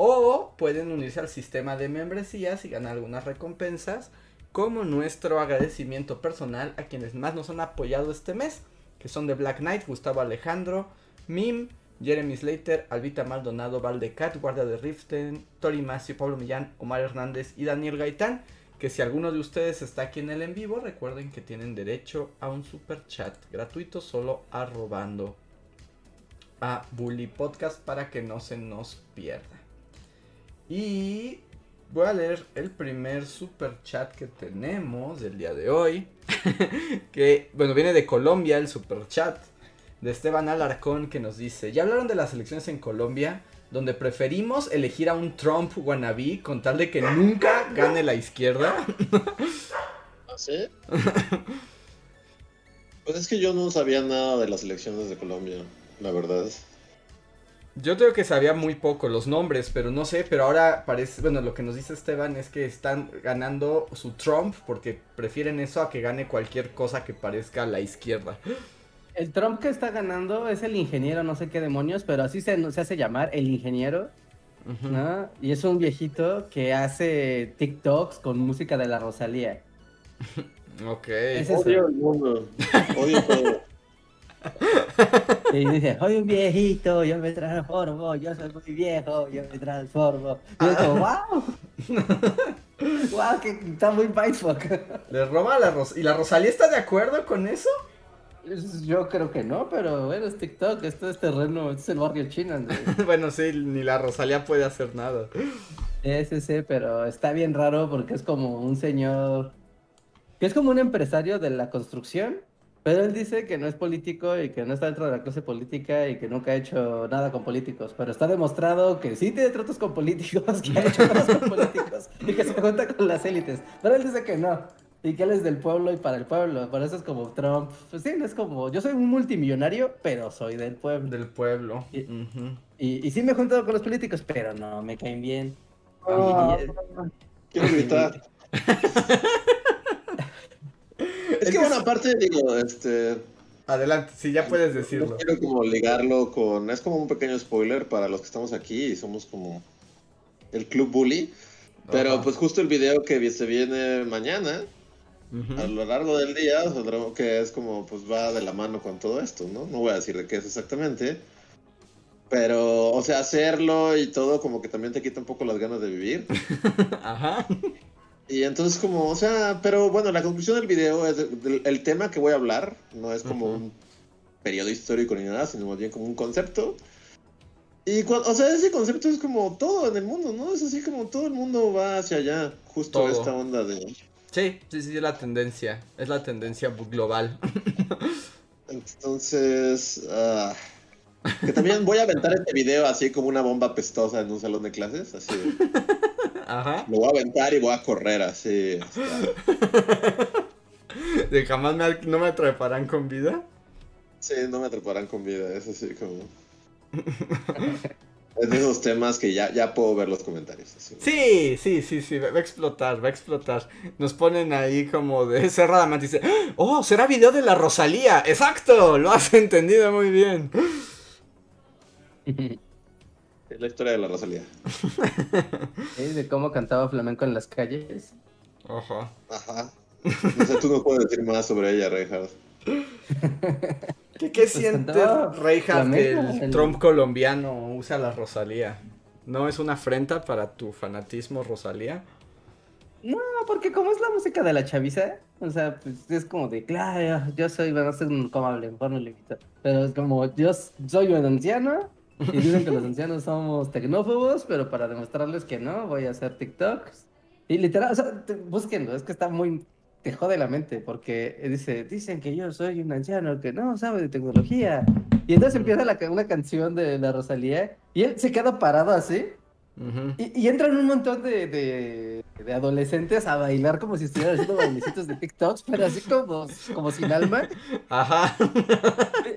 O pueden unirse al sistema de membresías y ganar algunas recompensas, como nuestro agradecimiento personal a quienes más nos han apoyado este mes, que son de Black Knight, Gustavo Alejandro, Mim, Jeremy Slater, Albita Maldonado, Valdecat, Guardia de Riften, Tori Macio, Pablo Millán, Omar Hernández y Daniel Gaitán. Que si alguno de ustedes está aquí en el en vivo, recuerden que tienen derecho a un super chat gratuito solo arrobando a Bully Podcast para que no se nos pierda. Y voy a leer el primer super chat que tenemos del día de hoy. que, bueno, viene de Colombia el super chat. De Esteban Alarcón que nos dice, ya hablaron de las elecciones en Colombia, donde preferimos elegir a un Trump wannabe con tal de que nunca gane la izquierda. ¿Ah, sí? Pues es que yo no sabía nada de las elecciones de Colombia, la verdad. Yo creo que sabía muy poco los nombres, pero no sé, pero ahora parece, bueno, lo que nos dice Esteban es que están ganando su Trump porque prefieren eso a que gane cualquier cosa que parezca a la izquierda. El Trump que está ganando es el ingeniero, no sé qué demonios, pero así se, se hace llamar, el ingeniero, Ujú. ¿no? Y es un viejito que hace TikToks con música de la Rosalía. Ok. Es Odio el mundo. Odio todo. Y dice, soy un viejito, yo me transformo, yo soy muy viejo, yo me transformo. Y es como, wow. wow, que está muy mindfuck. Le roba a la Ros ¿Y la Rosalía está de acuerdo con eso? Es- Yo creo que no, pero bueno, es TikTok, esto es terreno, esto es el barrio chino. Bueno, sí, ni la Rosalía puede hacer nada. Ese sí, pero está bien raro porque es como un señor que es como un empresario de la construcción, pero él dice que no es político y que no está dentro de la clase política y que nunca ha hecho nada con políticos, pero está demostrado que sí tiene tratos con políticos, que ha hecho cosas con políticos y que se junta con las élites, pero él dice que no. Y que él es del pueblo y para el pueblo, por eso es como Trump. Pues sí, es como, yo soy un multimillonario, pero soy del pueblo. Del pueblo. Y- Ujú. Y, y sí me he juntado con los políticos, pero no me caen bien. Ah, Y- y- Quiero gritar. Es que bueno, aparte digo, este, Adelante, sí, ya puedes no decirlo. quiero como ligarlo con, es como un pequeño spoiler para los que estamos aquí y somos como el club bully, pero Ajá. pues justo el video que se viene mañana, a lo largo del día, que es como, pues va de la mano con todo esto, ¿no? No voy a decir de qué es exactamente, pero, o sea, hacerlo y todo como que también te quita un poco las ganas de vivir. Ajá. Y entonces como, o sea, pero bueno, la conclusión del video es de- del- el tema que voy a hablar, no es como un periodo histórico ni nada, sino más bien como un concepto. Y, cua- o sea, ese concepto es como todo en el mundo, ¿no? Es así como todo el mundo va hacia allá, justo Todo. esta onda de... Sí, sí, sí, es la tendencia. Es la tendencia global. Entonces, ah, que también voy a aventar este video así como una bomba pestosa en un salón de clases, así. Ajá. Lo voy a aventar y voy a correr así. hasta- De jamás me, no me atraparán con vida. Sí, no me atraparán con vida, es así como... es de esos temas que ya, ya puedo ver los comentarios. Así. Sí, sí, sí, sí, va va a explotar, va a explotar. Nos ponen ahí como de cerradamente dice, oh, será video de la Rosalía. Exacto, lo has entendido muy bien. Es la historia de la Rosalía. ¿Sí? de cómo cantaba flamenco en las calles. Ajá. Ajá. No sé, tú no puedes decir más sobre ella, Reinhardt. ¿Qué, qué siente no, Reinhardt que el el- Trump colombiano usa la Rosalía? ¿No es una afrenta para tu fanatismo, Rosalía? No, porque como es la música de la chaviza, o sea, pues es como de, claro, yo soy, bueno, es un como hable, mejor no le. Pero es como, yo soy un anciano y dicen que los ancianos somos tecnófobos, pero para demostrarles que no, voy a hacer TikToks. Y literal, o sea, te- búsquenlo, es que está muy, te jode la mente, porque dice, dicen que yo soy un anciano que no sabe de tecnología. Y entonces empieza la una canción de la Rosalía y él se queda parado así. Ujú. Y, y entran un montón de, de, de adolescentes a bailar como si estuvieran haciendo bailecitos de TikToks, pero así como, como sin alma. Ajá.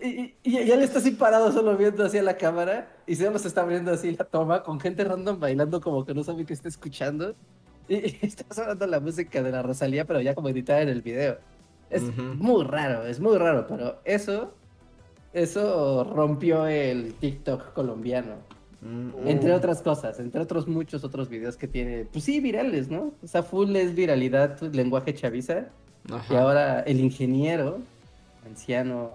Y, y, y- él está así parado solo viendo hacia la cámara y se nos está abriendo así la toma con gente random bailando como que no sabe qué está escuchando. Y, y está sonando la música de la Rosalía, pero ya como editada en el video. Es muy raro, es muy raro, pero eso, eso rompió el TikTok colombiano. Mm, Entre otras cosas, entre otros muchos otros videos que tiene, pues sí, virales, ¿no? O sea, full es viralidad, lenguaje chaviza. Ajá. Y ahora el ingeniero, anciano,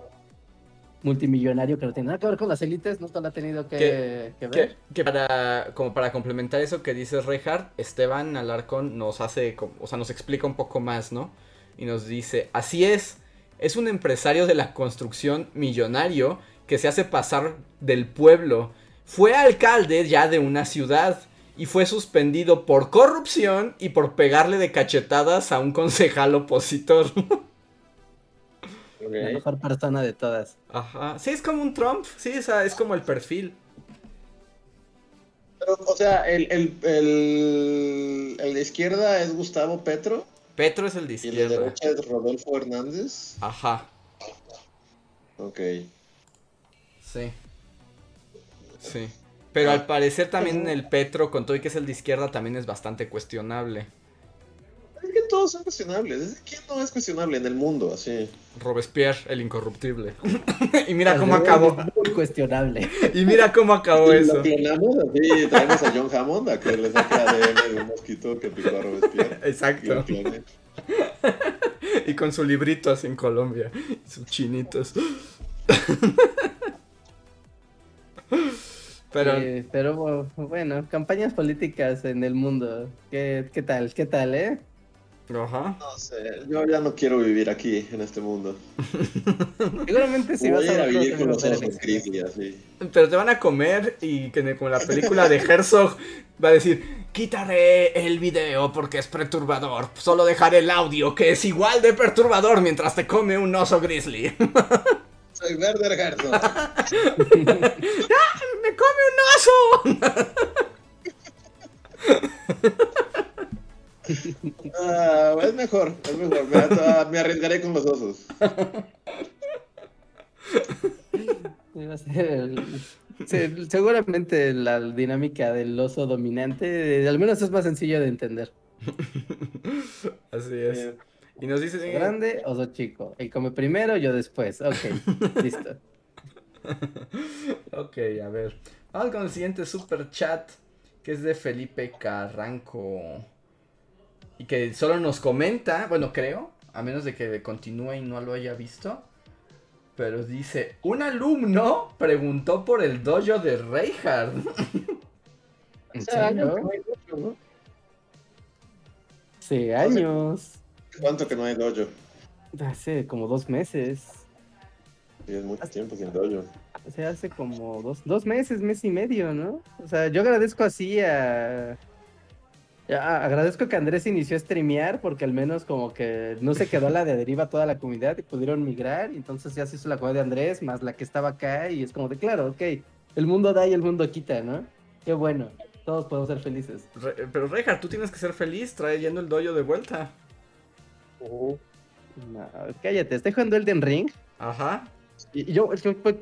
multimillonario que no tiene nada que ver con las élites, no lo ha tenido que, ¿Qué- que Que, ver. que para, como para complementar eso que dices, Reinhardt, Esteban Alarcón nos hace, o sea, nos explica un poco más, ¿no? Y nos dice, así es, es un empresario de la construcción millonario que se hace pasar del pueblo. Fue alcalde ya de una ciudad y fue suspendido por corrupción y por pegarle de cachetadas a un concejal opositor. La mejor persona de todas. Ajá. Sí, es como un Trump, sí, es como el perfil. Pero, o sea, el, el, el, el de izquierda es Gustavo Petro Petro es el de y el de izquierda. derecha es Rodolfo Hernández. Ajá. Ok. Sí. Sí. Pero al parecer también el Petro, con todo y que es el de izquierda, también es bastante cuestionable. Es que todos son cuestionables. ¿Es- ¿Quién no es cuestionable en el mundo? Así. Robespierre, el incorruptible. y mira cómo acabó. Muy cuestionable. Y mira cómo acabó Y eso. Lo clonamos así, traemos a John Hammond a que le ADN de un mosquito que picó a Robespierre. Y Exacto. clone. Y con su librito así en Colombia. Y sus chinitos. Pero Eh, pero bueno, campañas políticas en el mundo. ¿Qué, qué tal? ¿Qué tal, eh? Ajá. No sé, yo ya no quiero vivir aquí, en este mundo. Seguramente si Voy vas a ir a vivir con osos el- grizzly, así. Pero te van a comer y que como la película de Herzog va a decir, quitaré el video porque es perturbador, solo dejaré el audio que es igual de perturbador mientras te come un oso grizzly. Soy Werder Herzog. Ah, es mejor, es mejor. Me, me arriesgaré con los osos. Sí, va a ser el- se- seguramente la dinámica del oso dominante, eh, al menos es más sencillo de entender. Así es. Eh, Y nos dice... Oso grande, oso chico. El come primero, yo después. Ok, listo. Ok, a ver. Vamos con el siguiente super chat. Que es de Felipe Carranco. Y que solo nos comenta. Bueno, creo. A menos de que continúe y no lo haya visto. Pero dice: Un alumno preguntó por el dojo de Reinhardt. ¿En hace años años. ¿Cuánto que no hay dojo? Hace como dos meses. Sí, es mucho tiempo sin dojo. O sea, hace como dos, dos meses, mes y medio, ¿no? O sea, yo agradezco así a... a- agradezco que Andrés inició a streamear porque al menos como que no se quedó a la de deriva toda la comunidad y pudieron migrar. Y entonces ya se hizo la comunidad de Andrés más la que estaba acá y es como de, claro, ok, el mundo da y el mundo quita, ¿no? Qué bueno, todos podemos ser felices. Re- pero Reinhardt, tú tienes que ser feliz trayendo el dojo de vuelta. No, cállate, estoy jugando Elden Ring Ajá. Y y yo, es que, pues,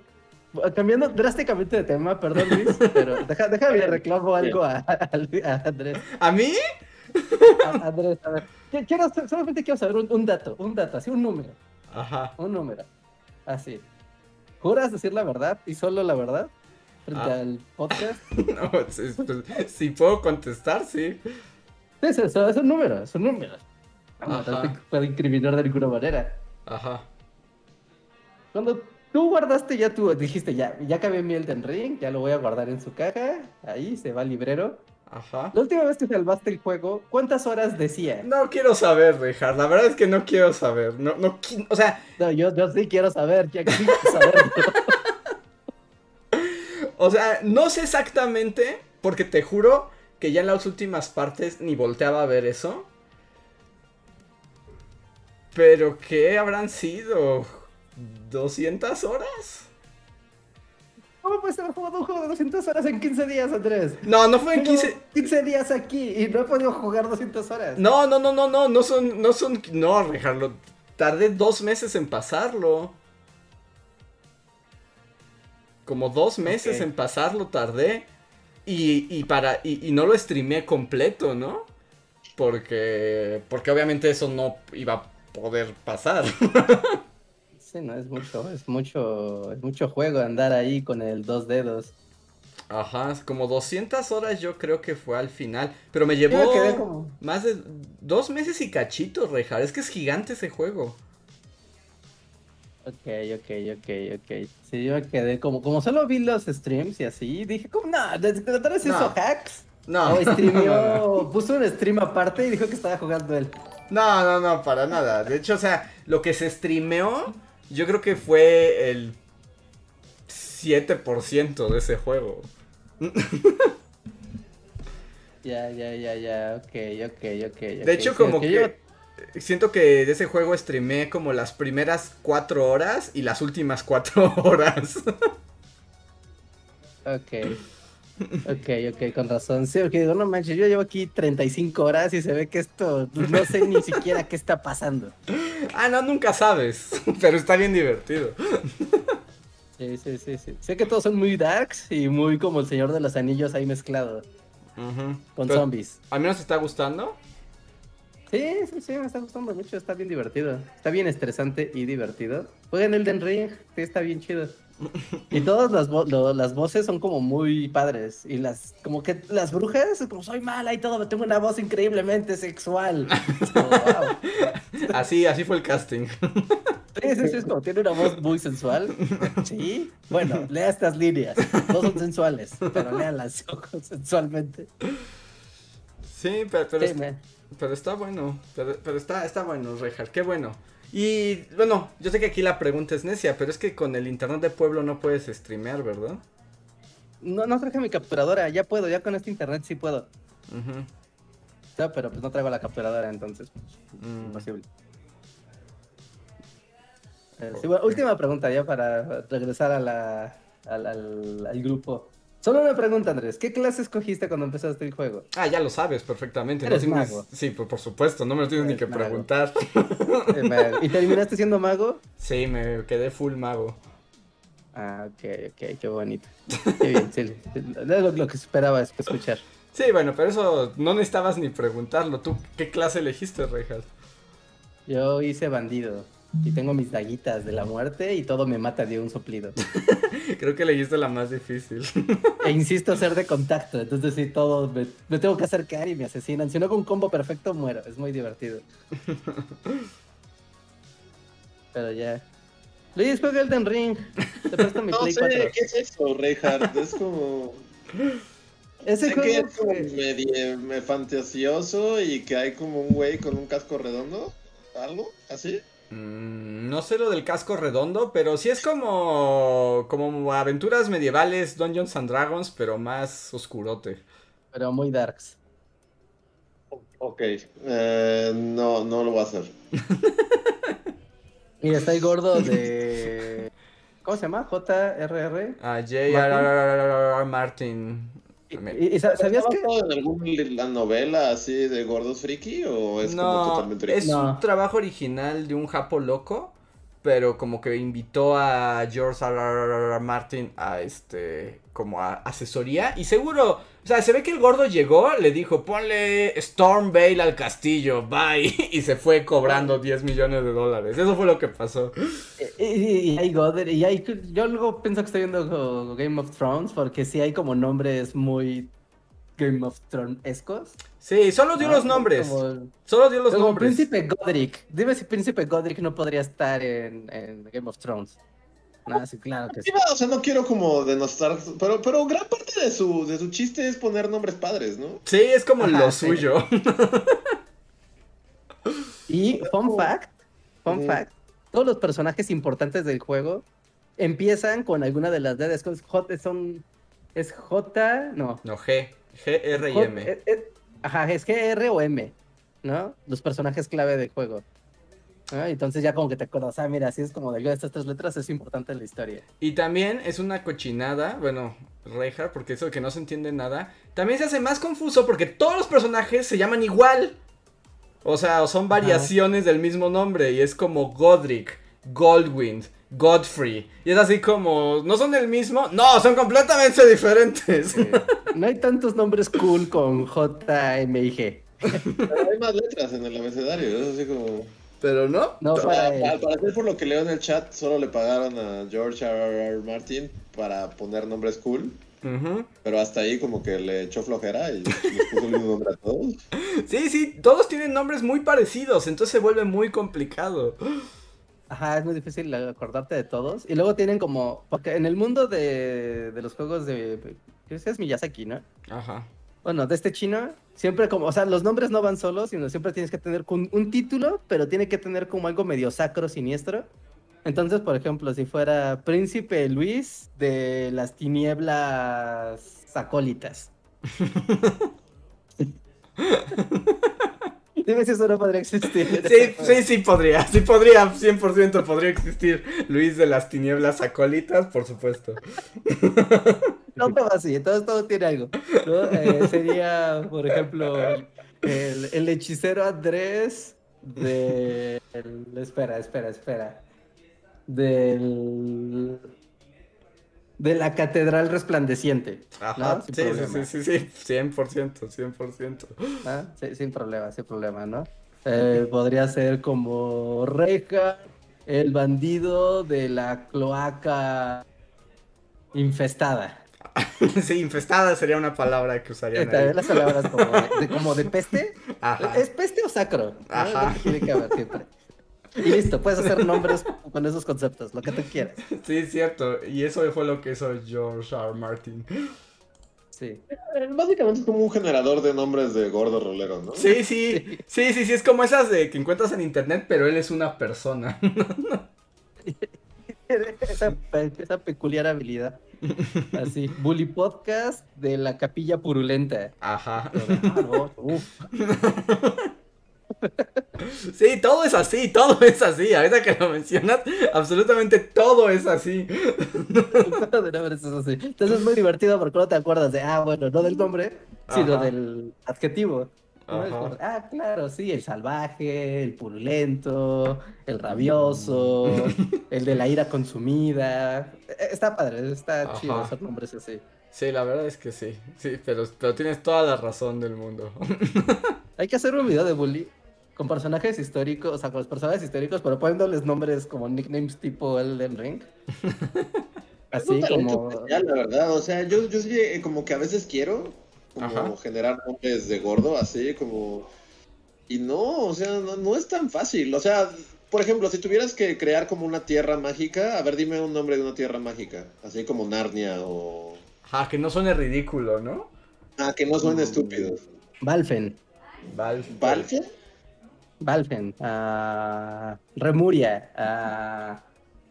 cambiando drásticamente de tema, perdón Luis, pero deja, déjame reclamo algo a, a- a Andrés. ¿A mí? A- Andrés, a ver, qui- quiero, solamente quiero saber un, un dato, un dato, así un número, Ajá. un número, así. ¿Juras decir la verdad y solo la verdad frente Ah. al podcast? No, es- es- pues, si puedo contestar, sí. Sí, sí, es un número, es un número. No, te puede incriminar de ninguna manera. Ajá. Cuando tú guardaste ya tú dijiste, ya, ya acabé mi Elden Ring, ya lo voy a guardar en su caja, ahí se va al librero. Ajá. La última vez que salvaste el juego, ¿cuántas horas decía? No quiero saber, Richard. La verdad es que no quiero saber. No, no, o sea, No, yo, yo sí quiero saber, ya quiero saberlo. o sea, no sé exactamente, porque te juro que ya en las últimas partes ni volteaba a ver eso. Pero ¿qué habrán sido? ¿200 horas? ¿Cómo puedes haber jugado un juego de 200 horas en 15 días, Andrés? No, no fue en Tengo 15. 15 días aquí y no he podido jugar 200 horas. No, no, no, no, no, no son, no son, no, tardé dos meses en pasarlo. Como dos meses en pasarlo tardé. Y, y para, y, y no lo streamé completo, ¿no? Porque, porque obviamente eso no iba a poder pasar. Sí, no, es mucho, es mucho, es mucho juego andar ahí con el dos dedos. Ajá, como 200 horas yo creo que fue al final. Pero me llevó me como- más de dos meses y cachito, Rejar. Es que es gigante ese juego. Ok, ok, ok, ok. Sí, yo me quedé como, como solo vi los streams y así, dije como, no, ¿de de verdad es No. hizo hacks? No. O streameó, puso un stream aparte y dijo que estaba jugando él. No, no, no, para nada. De hecho, o sea, lo que se streameó, yo creo que fue el 7% de ese juego. Ya, ya, ya, ya, ok, ok, ok. De hecho, como que siento que de ese juego streameé como las primeras 4 horas y las últimas 4 horas. Ok. Ok, ok, con razón. Sí, porque digo, no manches, yo llevo aquí 35 horas y se ve que esto, no sé ni siquiera qué está pasando. ah, no, nunca sabes. Pero está bien divertido. Sí, sí, sí, sí. Sé que todos son muy darks y muy como el Señor de los Anillos ahí mezclado con Pero, zombies. ¿Al menos te está gustando? Sí, sí, sí, me está gustando mucho, está bien divertido. Está bien estresante y divertido. Jueguen Elden Ring, sí, está bien chido. Y todas las, vo- lo- las voces son como muy padres. Y las, como que las brujas, como soy mala y todo, tengo una voz increíblemente sexual. Es como, wow. Así, así fue el casting. Sí, sí, sí, es como tiene una voz muy sensual. Sí, bueno, lea estas líneas. No son sensuales, pero léalas sensualmente. Sí, pero, pero Sí, está- Pero está bueno, pero, pero está, está bueno, Rejar, qué bueno. Y bueno, yo sé que aquí la pregunta es necia, pero es que con el internet de pueblo no puedes streamear, ¿verdad? No, no traje mi capturadora, ya puedo, ya con este internet sí puedo. No, pero pues no traigo la capturadora, entonces, pues, Mm. imposible. Eh, sí, bueno, última pregunta ya para regresar a la, al, al- al grupo. Solo una pregunta, Andrés. ¿Qué clase escogiste cuando empezaste el juego? Ah, ya lo sabes perfectamente. Eres tienes- mago. Sí, por, por supuesto, no me lo tienes ni que mago. preguntar. ¿Y terminaste siendo mago? Sí, me quedé full mago. Ah, ok, ok, qué bonito. Qué bien, sí, lo, lo que esperaba es- escuchar. Sí, bueno, pero eso no necesitabas ni preguntarlo. ¿Tú qué clase elegiste, Rejar? Yo hice bandido y tengo mis daguitas de la muerte y todo me mata de un soplido. Creo que elegiste la más difícil. E insisto ser de contacto, entonces sí, todo me, me tengo que acercar y me asesinan. Si no con un combo perfecto muero, es muy divertido. Pero ya. Luis, juega Elden Ring. Te presto mi No Play sé, 4. ¿qué es eso, Reinhardt? Es como... Ese sé que juego es como que- medio me fantasioso y que hay como un güey con un casco redondo. ¿Algo? ¿Así? Mm, no sé lo del casco redondo, pero sí es como como aventuras medievales, Dungeons and Dragons, pero más oscurote. Pero muy darks. Ok. Eh, no, no lo voy a hacer. Y está el gordo de... ¿Cómo se llama? JRR. Ah, J.R.R. Martin. Y, y- y sa- ¿Sabías ¿Está que? en alguna novela así de gordos friki o es como totalmente original? es No. un trabajo original de un japo loco, pero como que invitó a George R. R. Martin a este, como a asesoría, y seguro, o sea, se ve que el gordo llegó, le dijo, ponle Stormvale al castillo, bye, y se fue cobrando 10 millones de dólares, eso fue lo que pasó. Y, y- y hay God, y hay, yo luego pienso que estoy viendo Game of Thrones porque sí hay como nombres muy Game of Thrones escos. Sí, solo dio los nombres. Solo dio los como nombres. Príncipe Godric. Dime si Príncipe Godric no podría estar en, en Game of Thrones. No, sí, claro que sí. Sí, o sea, no quiero como denostar, pero, pero gran parte de su, de su chiste es poner nombres padres, ¿no? Sí, es como Ajá, lo sí. suyo. Y fun fact, fun fact, todos los personajes importantes del juego empiezan con alguna de las dedos. J, son, es J, no. No, G. G, R y J- M. eh, eh, ajá, es G, R o M, ¿no? Los personajes clave del juego. ¿No? Entonces ya como que te acuerdas, ah, mira, si es como de de estas tres letras es importante en la historia. Y también es una cochinada, bueno, Reinhardt, porque eso de que no se entiende nada, también se hace más confuso porque todos los personajes se llaman igual. O sea, o son variaciones del mismo nombre y es como Godric, Goldwind, Godfrey. Y es así como, ¿no son el mismo? No, son completamente diferentes. No hay tantos nombres cool con J, M y G. Pero hay más letras en el abecedario, es así como... Pero no. No, Para, para hacer por lo que leo en el chat, solo le pagaron a George R. R. Martin para poner nombres cool, Ujú. pero hasta ahí como que le echó flojera y les puso el mismo nombre a todos. Sí, sí, todos tienen nombres muy parecidos, entonces se vuelve muy complicado. Ajá, es muy difícil acordarte de todos. Y luego tienen como. Porque en el mundo de, de los juegos de. ¿Qué es Miyazaki, no? Ajá. Bueno, de este chino, siempre como. O sea, los nombres no van solos, sino siempre tienes que tener un, título, pero tiene que tener como algo medio sacro, siniestro. Entonces, por ejemplo, si fuera Príncipe Luis de las tinieblas acólitas. Dime si eso no podría existir. Sí, sí, sí podría, sí podría, 100% podría existir Luis de las tinieblas acólitas, por supuesto. No todo así, entonces todo tiene algo. ¿no? Eh, sería, por ejemplo, el, el hechicero Andrés de... el- espera, espera, espera. Del... De la catedral resplandeciente. Ajá, sí, sí, sí, sí, sí, 100%, 100%. ¿no? Sí, sin problema, sin problema, ¿no? Eh, podría ser como Reja, el bandido de la cloaca infestada. Sí, infestada sería una palabra que usarían También ahí. las palabras como de, de- como de peste. Ajá. ¿Es peste o sacro? Ajá. Tiene que haber siempre. Y listo, puedes hacer nombres con esos conceptos, lo que tú quieras. Sí, es cierto, y eso fue lo que hizo George R. Martin. Sí. Eh, Básicamente es como un generador de nombres de gordo rolero, ¿no? Sí, sí, sí, sí, sí, es como esas de que encuentras en internet, pero él es una persona. Esa, esa peculiar habilidad. Así, Bully Podcast de la Capilla Purulenta. Ajá. Ah, no, uf. Sí, todo es así, todo es así. Ahorita que lo mencionas, absolutamente todo es así. de nombres es así. Entonces es muy divertido porque no te acuerdas de, ah, bueno, no del nombre, sino Ajá. del adjetivo. ah, claro, sí, el salvaje, el purulento, el rabioso, el de la ira consumida. Eh, Está padre, está Ajá. chido hacer nombres así. Sí, la verdad es que sí. Sí, pero, pero tienes toda la razón del mundo. Hay que hacer un video de bully con personajes históricos, o sea, con los personajes históricos, pero poniéndoles nombres como nicknames tipo Elden Ring. Así como... especial, la verdad. O sea, yo, yo sí, eh, como que a veces quiero como Ajá. generar nombres de gordo, así como. Y no, o sea, no, no es tan fácil. O sea, por ejemplo, si tuvieras que crear como una tierra mágica, a ver, dime un nombre de una tierra mágica. Así como Narnia o. Ajá, que no suene ridículo, ¿no? Ah, que no suene Mm. estúpido. Valfen. Val. ¿Valfia? Valfen, Remuria,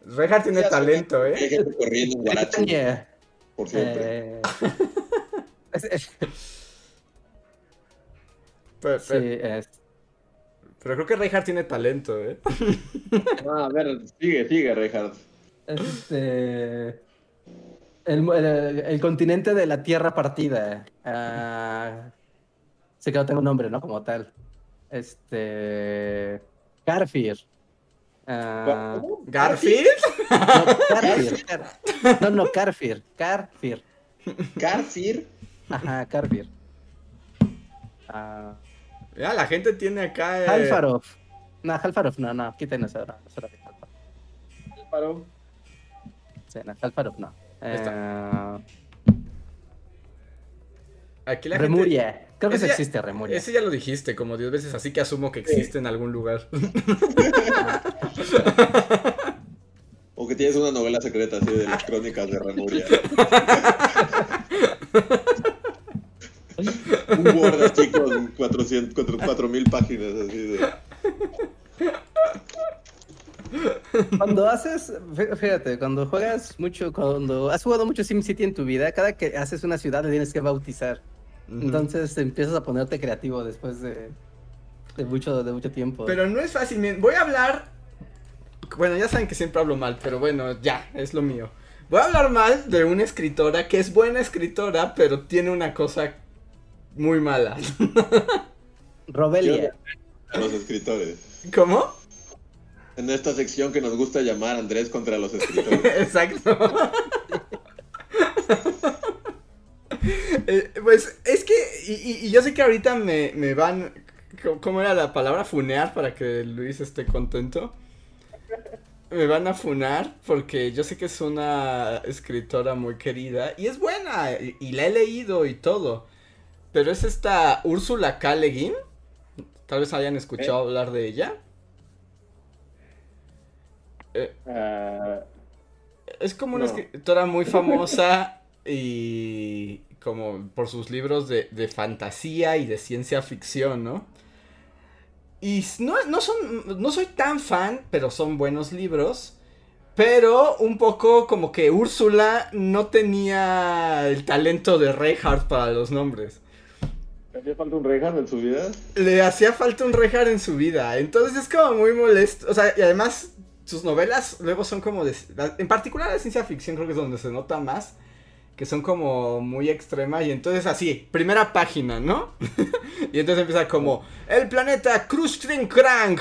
Rejar tiene Ya talento, ¿eh? corriendo en por siempre. eh, Pero, sí, pero- es- pero creo que Rejar tiene talento, ¿eh? Ah, a ver, sigue, sigue, Reinhardt. este, el, el- el continente de la tierra partida. ah, sé que no tengo nombre, ¿no? Como tal. Este, Carfir. ah, ¿Cómo? ¿Garfield? no, Carfir. Car- no, no, Carfir. Carfir. Carfir. Ajá, Carfir. Ah, Ya, la gente tiene acá. eh, Halfarov. No, Halfarov, no, no, quiten es Halfarov. Paro. Sí, no, Halfarov no. Eh, Aquí la gente- Creo que Ese eso ya- existe, Remuria. Ese ya lo dijiste como 10 veces, así que asumo que existe en algún lugar. O que tienes una novela secreta así de las crónicas de Remuria. Un Word así con 400, 4000 páginas así de... Cuando haces, fí- fíjate, cuando juegas mucho, cuando has jugado mucho SimCity en tu vida, cada que haces una ciudad le tienes que bautizar. Entonces empiezas a ponerte creativo después de, de mucho, de mucho tiempo. Pero no es fácil. Voy a hablar. Bueno, ya saben que siempre hablo mal, pero bueno, ya, es lo mío. Voy a hablar mal de una escritora que es buena escritora, pero tiene una cosa muy mala. Robelia. a los escritores. ¿Cómo? En esta sección que nos gusta llamar Andrés contra los escritores. Exacto. Eh, pues es que, y, yo sé que ahorita me, me van, ¿cómo- ¿cómo era la palabra? Funear para que Luis esté contento. Me van a funar porque yo sé que es una escritora muy querida y es buena y, y la he leído y todo. Pero es esta Úrsula K. Le Guin. Tal vez hayan escuchado hablar de ella. Eh, Es como una No. escritora muy famosa y como por sus libros de, de fantasía y de ciencia ficción, ¿no? Y no, no son, no soy tan fan, pero son buenos libros. Pero un poco como que Úrsula no tenía el talento de Reinhardt para los nombres. ¿Le hacía falta un Rehan en su vida? Le hacía falta un Reinhardt en su vida. Entonces es como muy molesto. O sea, y además sus novelas luego son como de... En particular la ciencia ficción creo que es donde se nota más. Que son como muy extremas. Y entonces así, primera página, ¿no? y entonces empieza como... El planeta Krushtrinkrang.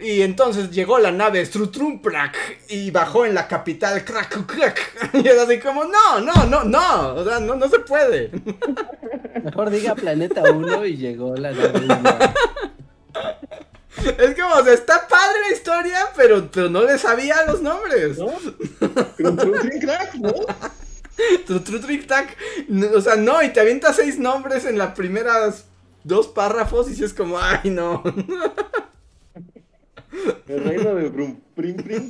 Y entonces llegó la nave Strutrumplak y bajó en la capital Krak Krak. Y es así como, no, no, no, no. O sea, no, no se puede. Mejor diga Planeta 1 y llegó la nave. Es como, o sea, está padre la historia, pero, pero no le sabía los nombres. ¿No? Crack, ¿no? Tu tru tric tac. O sea, no, y te avienta seis nombres en las primeras dos párrafos y si es como, ay, no. El reino de Brum Prim Prim.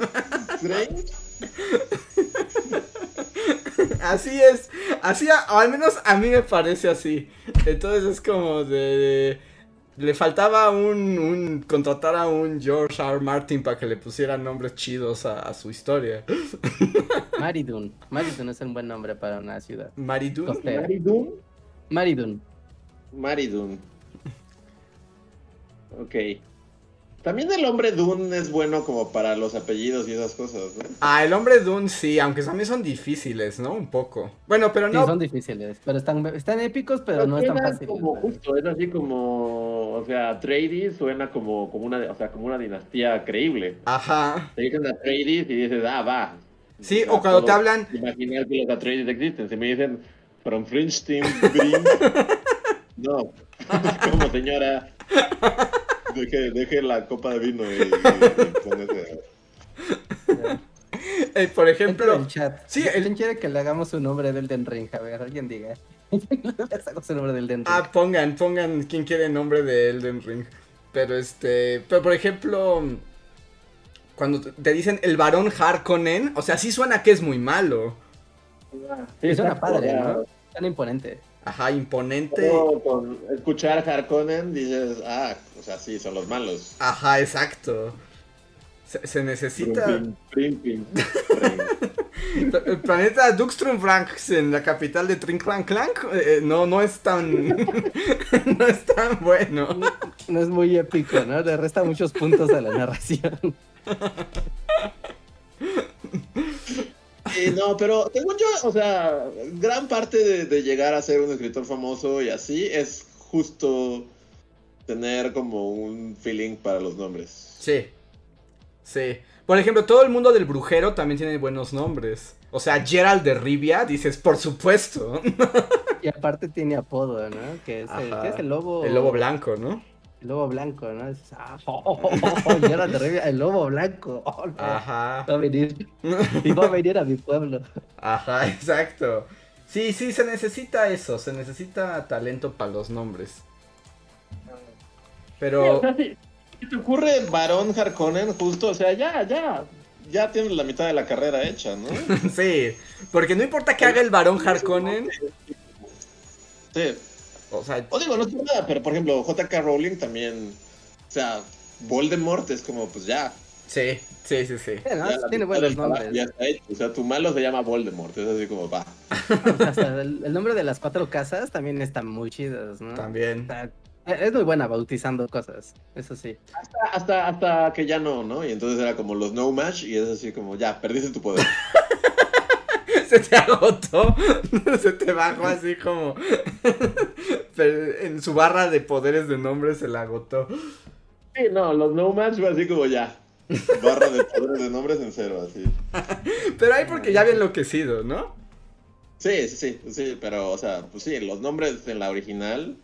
Así es. Así, a- o al menos a mí me parece así. Entonces es como de. de- le faltaba un, un. contratar a un George R. Martin para que le pusiera nombres chidos a, a su historia. Maridun. Maridun es un buen nombre para una ciudad. Maridun. Costera. Maridun. Maridun. Maridun. Ok. También el hombre Dun es bueno como para los apellidos y esas cosas, ¿no? Ah, el hombre Dune sí, aunque también son difíciles, ¿no? Un poco. Bueno, pero Sí, no. son difíciles, pero están, están épicos, pero no es tan suena fácil. Como justo, es así como, o sea, Atreides suena como, como una, o sea, como una dinastía creíble. Ajá. Te dicen Atreides y dices, ah, va. Sí, sea, o cuando te hablan. Imaginar que los Atreides existen. Si me dicen From French Team Green, no. como señora. Deje, deje la copa de vino y, y- y póngase eh, por ejemplo. en el chat. Sí, ¿Quién el- quiere que le hagamos un nombre del Den Ring? A ver, alguien diga. Le nombre del Den Ring. Ah, pongan, pongan quien quiere el nombre de Elden Ring. Pero este. Pero por ejemplo. Cuando te- dicen el varón Harkonnen, o sea, sí suena que es muy malo. Sí, suena padre, ¿no? Tan imponente. Ajá, imponente. Con escuchar Harkonnen dices, ah, o sea, sí, son los malos. Ajá, exacto. Se, se necesita. Prim, prim, prim, prim. El planeta Duxtrumfranks en la capital de Trinklang Clank eh, no, no es tan. no es tan bueno. No es muy épico, ¿no? Le resta muchos puntos a la narración. Sí, no, pero según yo, o sea, gran parte de, de llegar a ser un escritor famoso y así es justo tener como un feeling para los nombres. Sí. Sí. Por ejemplo, todo el mundo del brujero también tiene buenos nombres. O sea, Gerald de Rivia, dices, por supuesto. Y aparte tiene apodo, ¿no? Que es, el, Ajá. ¿qué es el lobo. El lobo blanco, ¿no? El lobo blanco, ¿no? Es, ah, oh, oh, oh, oh, Geralt de Rivia, el lobo blanco. Oh, no. Ajá. Va a venir. Y va a venir a mi pueblo. Ajá, exacto. Sí, sí, se necesita eso, se necesita talento para los nombres. Pero si te ocurre Barón Harkonnen, justo, o sea, ya, ya, ya tienes la mitad de la carrera hecha, ¿no? sí, porque no importa que haga el varón Harkonnen, Sí. O sea, O digo, no es nada, pero por ejemplo, JK Rowling también, o sea, Voldemort es como, pues ya. sí, sí, sí, sí. Tiene buenos nombres. Ya está hecho. O sea, tu malo se llama Voldemort, es así como, va. Hasta el, el nombre de las cuatro casas también están muy chidos, ¿no? También. O sea, es muy buena bautizando cosas, eso sí. Hasta, hasta, hasta que ya no, ¿no? Y entonces era como los no match y es así como, ya, perdiste tu poder. Se te agotó, se te bajó así como... Pero en su barra de poderes de nombre se la agotó. Sí, no, los no match fue así como ya. Barra de poderes de nombres en cero, así. Pero ahí porque ya había enloquecido, ¿no? Sí, sí, sí, sí, pero, o sea, pues sí, los nombres en la original.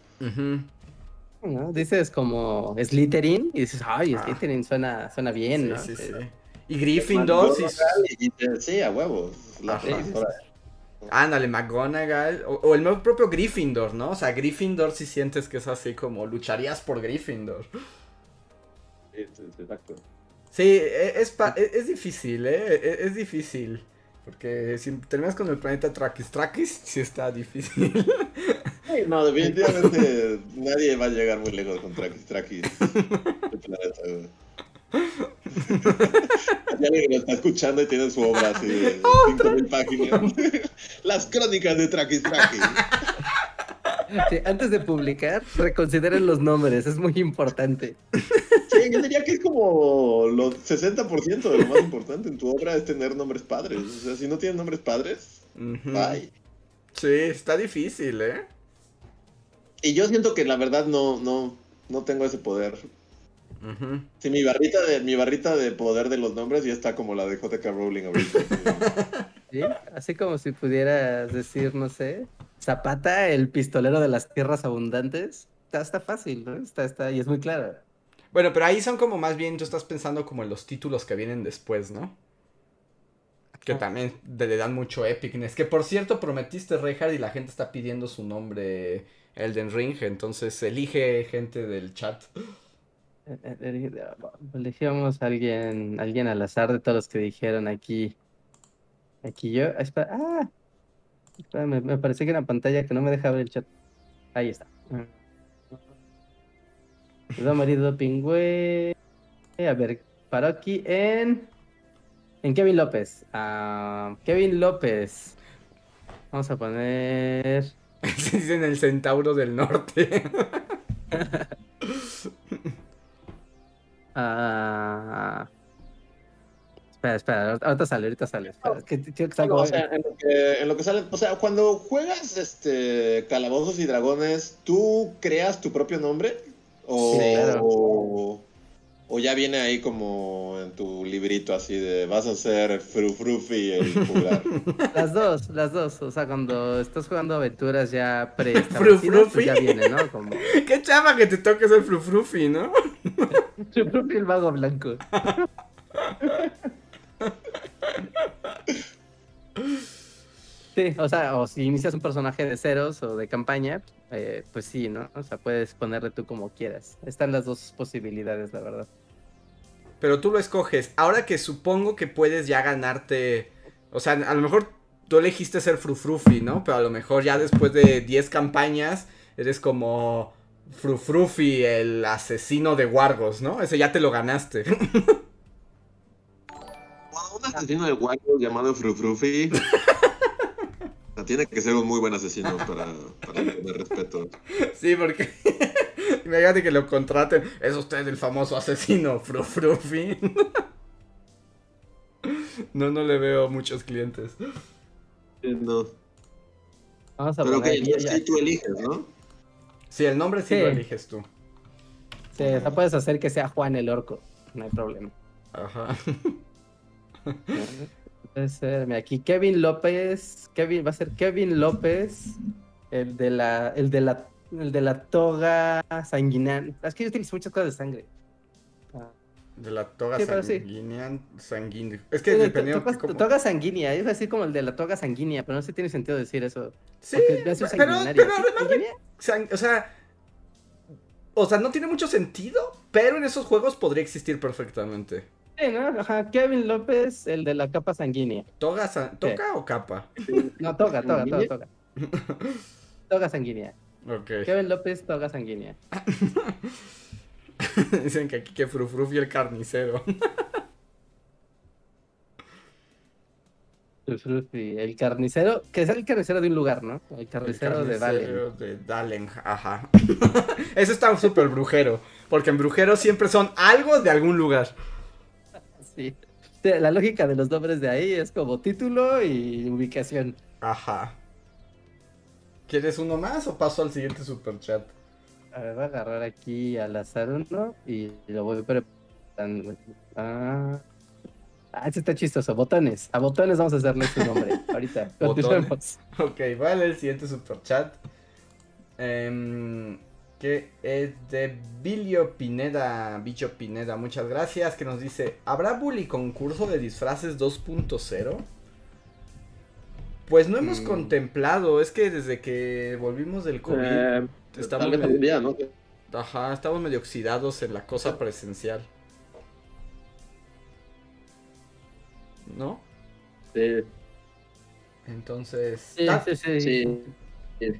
Dices como Slytherin y dices, ay, Ah. Slytherin suena, suena bien, ¿no? Sí, sí, sí. Y Gryffindor, sí. Y sí, a huevos. Ándale, McGonagall. O, o el propio Gryffindor, ¿no? O sea, Gryffindor si sientes que es así como lucharías por Gryffindor. Sí, exacto. E- es, pa- e- es, difícil, ¿eh? E- Es, difícil. Porque si terminas con el planeta Trakis, Trakis sí está difícil. Sí, no, definitivamente nadie va a llegar muy lejos con Trakis Trakis. Que lo está escuchando y tiene su obra así de 5000 páginas. Las crónicas de Trakis Trakis. Sí, antes de publicar, reconsideren los nombres, es muy importante. Sí, yo diría que es como los 60% de lo más importante en tu obra es tener nombres padres. O sea, si no tienes nombres padres, Ujú. bye. Sí, está difícil, ¿eh? Y yo siento que la verdad no, no, no tengo ese poder. Ujú. Sí, mi barrita de, mi barrita de poder de los nombres ya está como la de JK Rowling ahorita. ¿sí? Así como si pudieras decir, no sé, Zapata, el pistolero de las tierras abundantes. Está, está fácil, ¿no? Está, está, y es muy claro. Bueno, pero ahí son como más bien, tú estás pensando como en los títulos que vienen después, ¿no? Que también le dan mucho epicness. Que por cierto, prometiste Reinhardt y la gente está pidiendo su nombre Elden Ring. Entonces elige gente del chat. Eh, eh, eh, Elegíamos a alguien, alguien al azar de todos los que dijeron aquí. Aquí yo. ah, espera, ah, me, me pareció que era pantalla que no me deja ver el chat. Ahí está. Dos marido pingüe. A ver, paró aquí en. En Kevin López. Ah, Kevin López. Vamos a poner. Dicen el centauro del norte. Ah. Espera, espera, ahorita sale, ahorita sale. Espera, es que quiero que salga No, o sea, en lo, que, en lo que sale, o sea, cuando juegas este calabozos y dragones, ¿tú creas tu propio nombre? O, Sí, claro. o, o ya viene ahí como en tu librito así de vas a ser Frufrufi el juglar. Las dos, las dos. O sea, cuando estás jugando aventuras ya Frufrufi. pues ya viene, ¿no? Como Qué chava que te toques el frufrufi, ¿no? propio el vago blanco. Sí, o sea, o si inicias un personaje de ceros o de campaña, eh, pues sí, ¿no? O sea, puedes ponerle tú como quieras. Están las dos posibilidades, la verdad. Pero tú lo escoges. Ahora que supongo que puedes ya ganarte. O sea, a lo mejor tú elegiste ser Frufrufi, ¿no? Pero a lo mejor ya después de 10 campañas eres como Frufrufi, el asesino de Wargos, ¿no? Ese ya te lo ganaste. un asesino de guayos llamado Frufrufi. Tiene que ser un muy buen asesino para, para tener respeto. sí, porque. Imagínate que lo contraten. Es usted el famoso asesino Frufrufi. no, no le veo muchos clientes. No. Vamos a Pero que ya- sí tú eliges, ¿no? Sí, el nombre sí, Sí. lo eliges tú. sí, o sea, puedes hacer que sea Juan el Orco, no hay problema. Ajá. Puede ser, mira, aquí Kevin López, Kevin, va a ser Kevin López, el de la, el de la, el de la toga sanguinante. Es que yo utilizo muchas cosas de sangre. Ah, De la toga Sí, sanguínea. Es que Sí, dependiendo. to- que toga- sanguínea, es así como el de la toga sanguínea, pero no sé si tiene sentido decir eso. Sí, pero, pero. Sang- o sea, o sea, no tiene mucho sentido, pero en esos juegos podría existir perfectamente. Sí, ¿no? Ajá, Kevin López, el de la capa sanguínea. ¿Toga, san- ¿Toca o capa? No, toga, toga, toga, toga. Toga sanguínea. Kevin López, toga sanguínea. Dicen que aquí que Frufruf y el carnicero. Frufi, El carnicero, que es el carnicero de un lugar, ¿no? El carnicero, El de Dalen. carnicero de Dalen, ajá. Eso está súper brujero, porque en brujero siempre son algo de algún lugar. Sí. La lógica de los nombres de ahí es como título y ubicación. Ajá. ¿Quieres uno más o paso al siguiente super chat? A ver, voy a agarrar aquí al azar uno y lo voy preparando. Ah, ah, este está chistoso. Botones. A botones vamos a hacerle su nombre. Ahorita. Continuemos. Ok, vale, el siguiente super chat. Que es de Bilio Pineda, Bicho Pineda, muchas gracias, que nos dice, ¿habrá bully concurso de disfraces 2.0? Pues no hemos Mm. contemplado, es que desde que volvimos del COVID, Eh, estamos, medio, día, ¿no? ajá, estamos medio oxidados en la cosa presencial. ¿No? Sí, Entonces... Sí, ta- sí, sí. sí.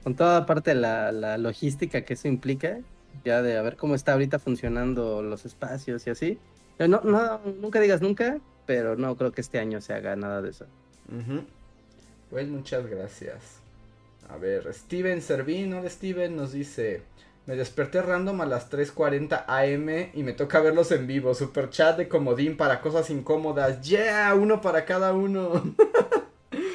Con toda parte de la, la logística que eso implica, ya de a ver cómo está ahorita funcionando los espacios y así. Pero No, no, nunca digas nunca, pero no creo que este año se haga nada de eso. Ujú. Pues muchas gracias. A ver, Steven Servín, hola Steven, nos dice, me desperté random a las 3.40 am y me toca verlos en vivo. Super chat de comodín para cosas incómodas. Yeah, uno para cada uno.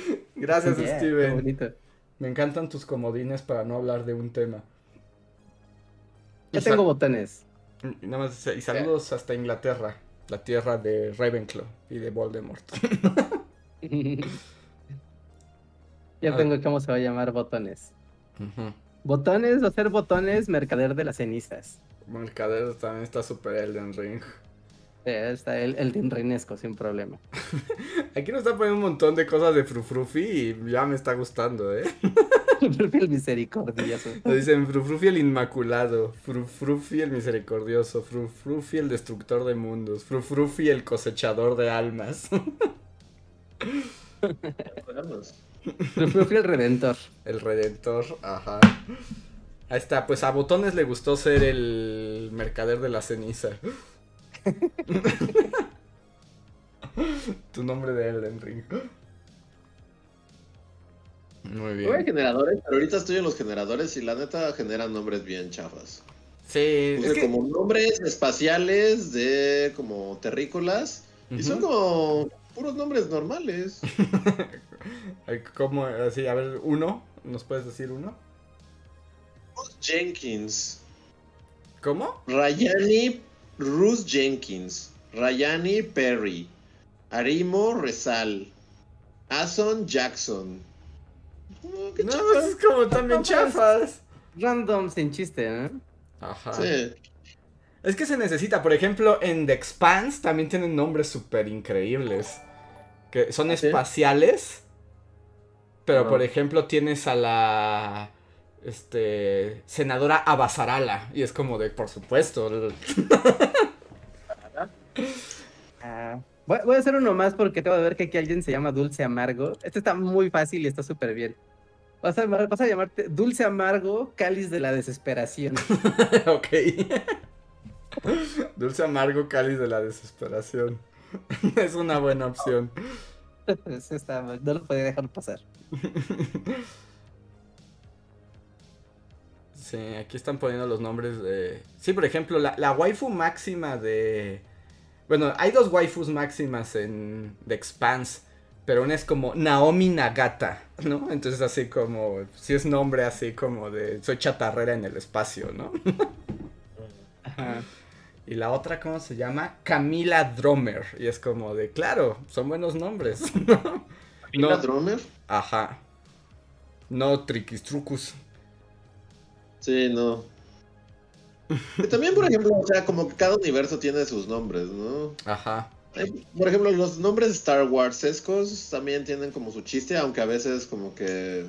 gracias Yeah, qué Steven. bonito. Me encantan tus comodines para no hablar de un tema. Ya Y tengo botones. y nada más, y saludos hasta Inglaterra, la tierra de Ravenclaw y de Voldemort. ya A tengo cómo se va a llamar botones. Botones, va a ser botones, mercader de las cenizas. Mercader también está super Elden Ring. Está el, el tinrinesco, sin problema. Aquí nos está poniendo un montón de cosas de Frufrufi y ya me está gustando, ¿eh? el misericordioso. Nos dicen Frufrufi el Inmaculado, Frufrufi el Misericordioso, Frufrufi el Destructor de Mundos, Frufrufi el Cosechador de Almas, Frufrufi el redentor. el Redentor, ajá. Ahí está, pues a Botones le gustó ser el Mercader de la Ceniza. tu nombre de Elden Ring. Muy bien. generadores, pero ahorita estoy en los generadores y la neta generan nombres bien chafas. Sí, Puse es que... como nombres espaciales de como terrícolas y son como puros nombres normales. Ay, ¿Cómo? Así, a ver, uno. ¿Nos puedes decir uno? Jenkins, ¿Cómo? Rayani Ruth Jenkins, Rayani Perry, Arimo Rezal, Ason Jackson. Oh, qué No, es como también chafas. Random sin chiste, ¿eh? Ajá. Sí. Es que se necesita, por ejemplo, en The Expanse también tienen nombres súper increíbles. Que son ¿Ah, sí? espaciales. Pero, por ejemplo, tienes a la. Este. Senadora Abasarala. Y es como de, por supuesto. Ah, voy, voy a hacer uno más porque acabo de ver que aquí alguien se llama Dulce Amargo. Este está muy fácil y está súper bien. Vas a, vas a llamarte Dulce Amargo, Cáliz de la Desesperación. ok. Dulce amargo cáliz de la desesperación. es una buena opción. Está- no lo podía dejar pasar. Sí, aquí están poniendo los nombres de... Sí, por ejemplo, la, la waifu máxima de... Bueno, hay dos waifus máximas en The Expanse, pero una es como Naomi Nagata, ¿no? Entonces así como... Si es nombre así como de... Soy chatarrera en el espacio, ¿no? Ajá. Y la otra, ¿cómo se llama? Camila Dromer. Y es como de, claro, son buenos nombres. ¿Mira no, Dromer? ajá. No, Triquistrucus. Sí, no. Y también, por ejemplo, o sea, como que cada universo tiene sus nombres, ¿no? Ajá. Por ejemplo, los nombres Star Wars escos también tienen como su chiste, aunque a veces como que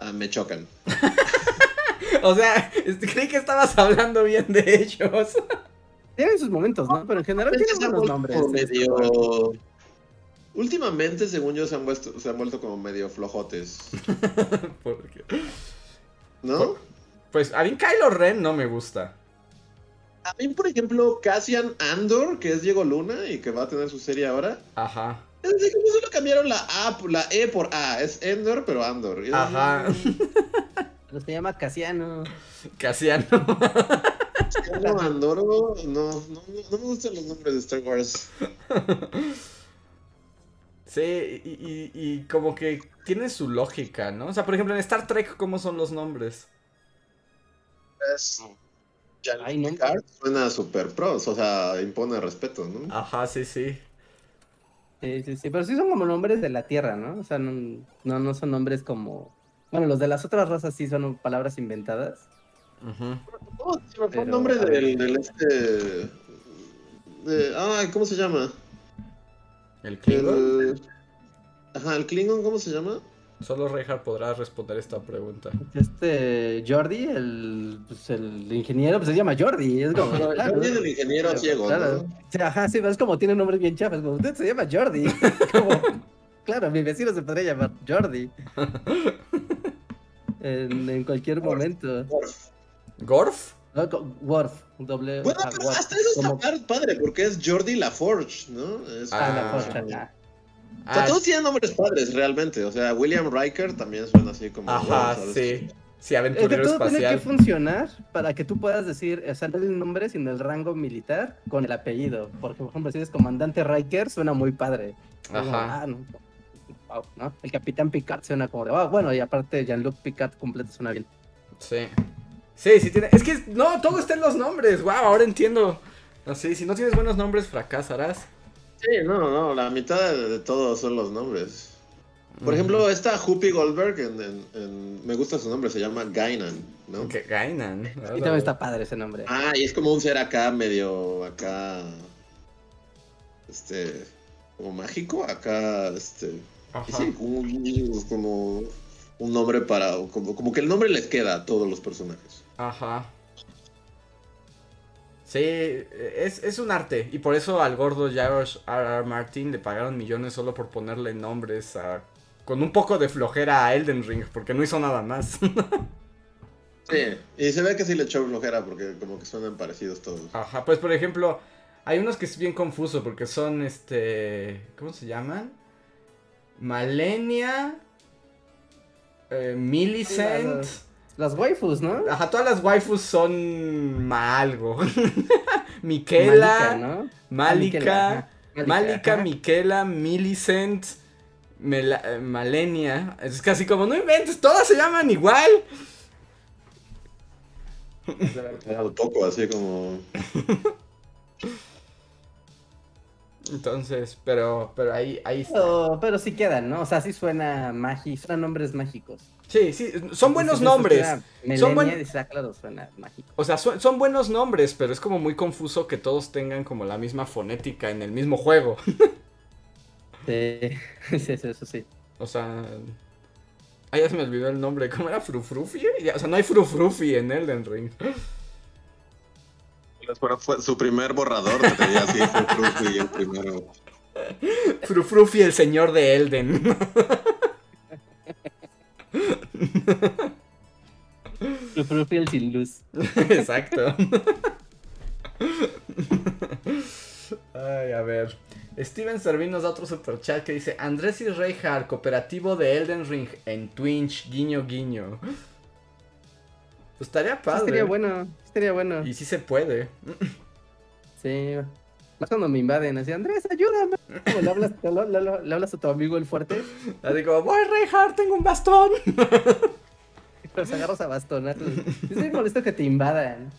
ah, me chocan. O sea, este, creí que estabas hablando bien de ellos. Tienen sus momentos, ¿no? Pero en general tienen buenos nombres. como medio... Últimamente, según yo, se han, vuelto, se han vuelto como medio flojotes, Porque- ¿no? Pues a mí Kylo Ren no me gusta. A mí, por ejemplo, Cassian Andor, que es Diego Luna y que va a tener su serie ahora, Ajá. es decir, como solo cambiaron la A, la E por A, es Endor, pero Andor. Ajá. Pero se llama Casiano. Casiano. No, Andor, no, no, no, no me gustan los nombres de Star Wars. Sí, y, y- y como que tiene su lógica, ¿no? O sea, por ejemplo, en Star Trek, ¿cómo son los nombres? Es... Ay, no. Suena super pros, o sea, impone respeto, ¿no? Ajá, sí, sí. Sí, sí, sí. Pero sí son como nombres de la Tierra, ¿no? O sea, no, no, no son nombres como. Bueno, los de las otras razas sí son palabras inventadas. Ujú. No, se me fue el Pero, nombre a ver. del, del este... de- ¿cómo se llama? ¿El Klingon? El... Ajá, el Klingon, ¿cómo se llama? Solo Reinhardt podrá responder esta pregunta. Este Jordi, el, pues, el ingeniero, pues se llama Jordi. Es como, No, claro, Jordi es el ingeniero claro, ciego, claro. ¿no? Sí, ajá, sí, es como tiene nombres bien chafas. Como usted se llama Jordi. Como, claro, mi vecino se podría llamar Jordi. En, en cualquier momento. ¿Gorf? No, co- Worf, doble. Bueno, ajá, pero Worf, hasta eso está como- padre, porque es Jordi LaForge, ¿no? Es Ah, Ah. la ya. O sea, Ah, todos tienen nombres padres, realmente. O sea, William Riker también suena así como... Ajá, sí. Sí, Es que aventurero todo tiene que funcionar para que tú puedas decir, o sea, no el nombre, sino el rango militar con el apellido. Porque, por ejemplo, si eres comandante Riker, suena muy padre. Como, Ajá. ah, no, wow, ¿no? El capitán Picard suena como de, wow, bueno, y aparte Jean-Luc Picard completo suena bien. Sí. Sí, sí tiene. Es que no, todo está en los nombres. Wow, ahora entiendo. No sé, si no tienes buenos nombres, fracasarás. Sí, no, no, la mitad de, de todos son los nombres. Por ejemplo, esta Whoopi Goldberg, en, en- en- me gusta su nombre, se llama Gainan, ¿no? Que Gainan. Y también está padre ese nombre. Ah, y es como un ser acá medio, acá, este, como mágico, acá, este, y Ajá. sí, como, un- como un nombre para, como, como que el nombre les queda a todos los personajes. Ajá. Sí, es, es un arte. Y por eso al gordo George R. R. Martin le pagaron millones solo por ponerle nombres a. Con un poco de flojera a Elden Ring, porque no hizo nada más. Sí, y se ve que sí le echó flojera porque como que suenan parecidos todos. Ajá, pues por ejemplo, hay unos que es bien confuso porque son este. ¿Cómo se llaman? Malenia. eh, Millicent. Las waifus, ¿no? Ajá, todas las waifus son ma algo. Malika, Miquela, ¿no? Malika, Ah, Malika. Miquela, Millicent, Mela- eh, Malenia. Es casi como, no inventes, todas se llaman igual. Un poco así como... Entonces, pero, pero ahí, ahí está. Pero, pero sí quedan, ¿no? O sea, sí suena mágico, suenan nombres mágicos. Sí, sí, son buenos Entonces, nombres. Son buen- dices, claro, suena mágico. O sea, son, son buenos nombres, pero es como muy confuso que todos tengan como la misma fonética en el mismo juego. Sí, sí, sí, eso sí. O sea. Ah, ya se me olvidó el nombre. ¿Cómo era? ¿Frufrufi? O sea, no hay Frufrufi en Elden Ring. Fue, fue su primer borrador, te veía así, y el primero. Frufrufi, el señor de Elden. Profiel sin luz. Exacto. Ay, a ver. Steven Servin nos da otro superchat que dice: Andrés y Reinhardt, cooperativo de Elden Ring en Twitch, guiño guiño. Pues estaría Sí, padre. estaría bueno, estaría bueno. Y sí se puede. Sí. Más cuando me invaden, así, Andrés, ayúdame. Como le hablas, le, le- le- le hablas a tu amigo el fuerte, Así como, voy Reinhardt, tengo un bastón. los agarras a bastonazos. Es muy molesto que te invadan.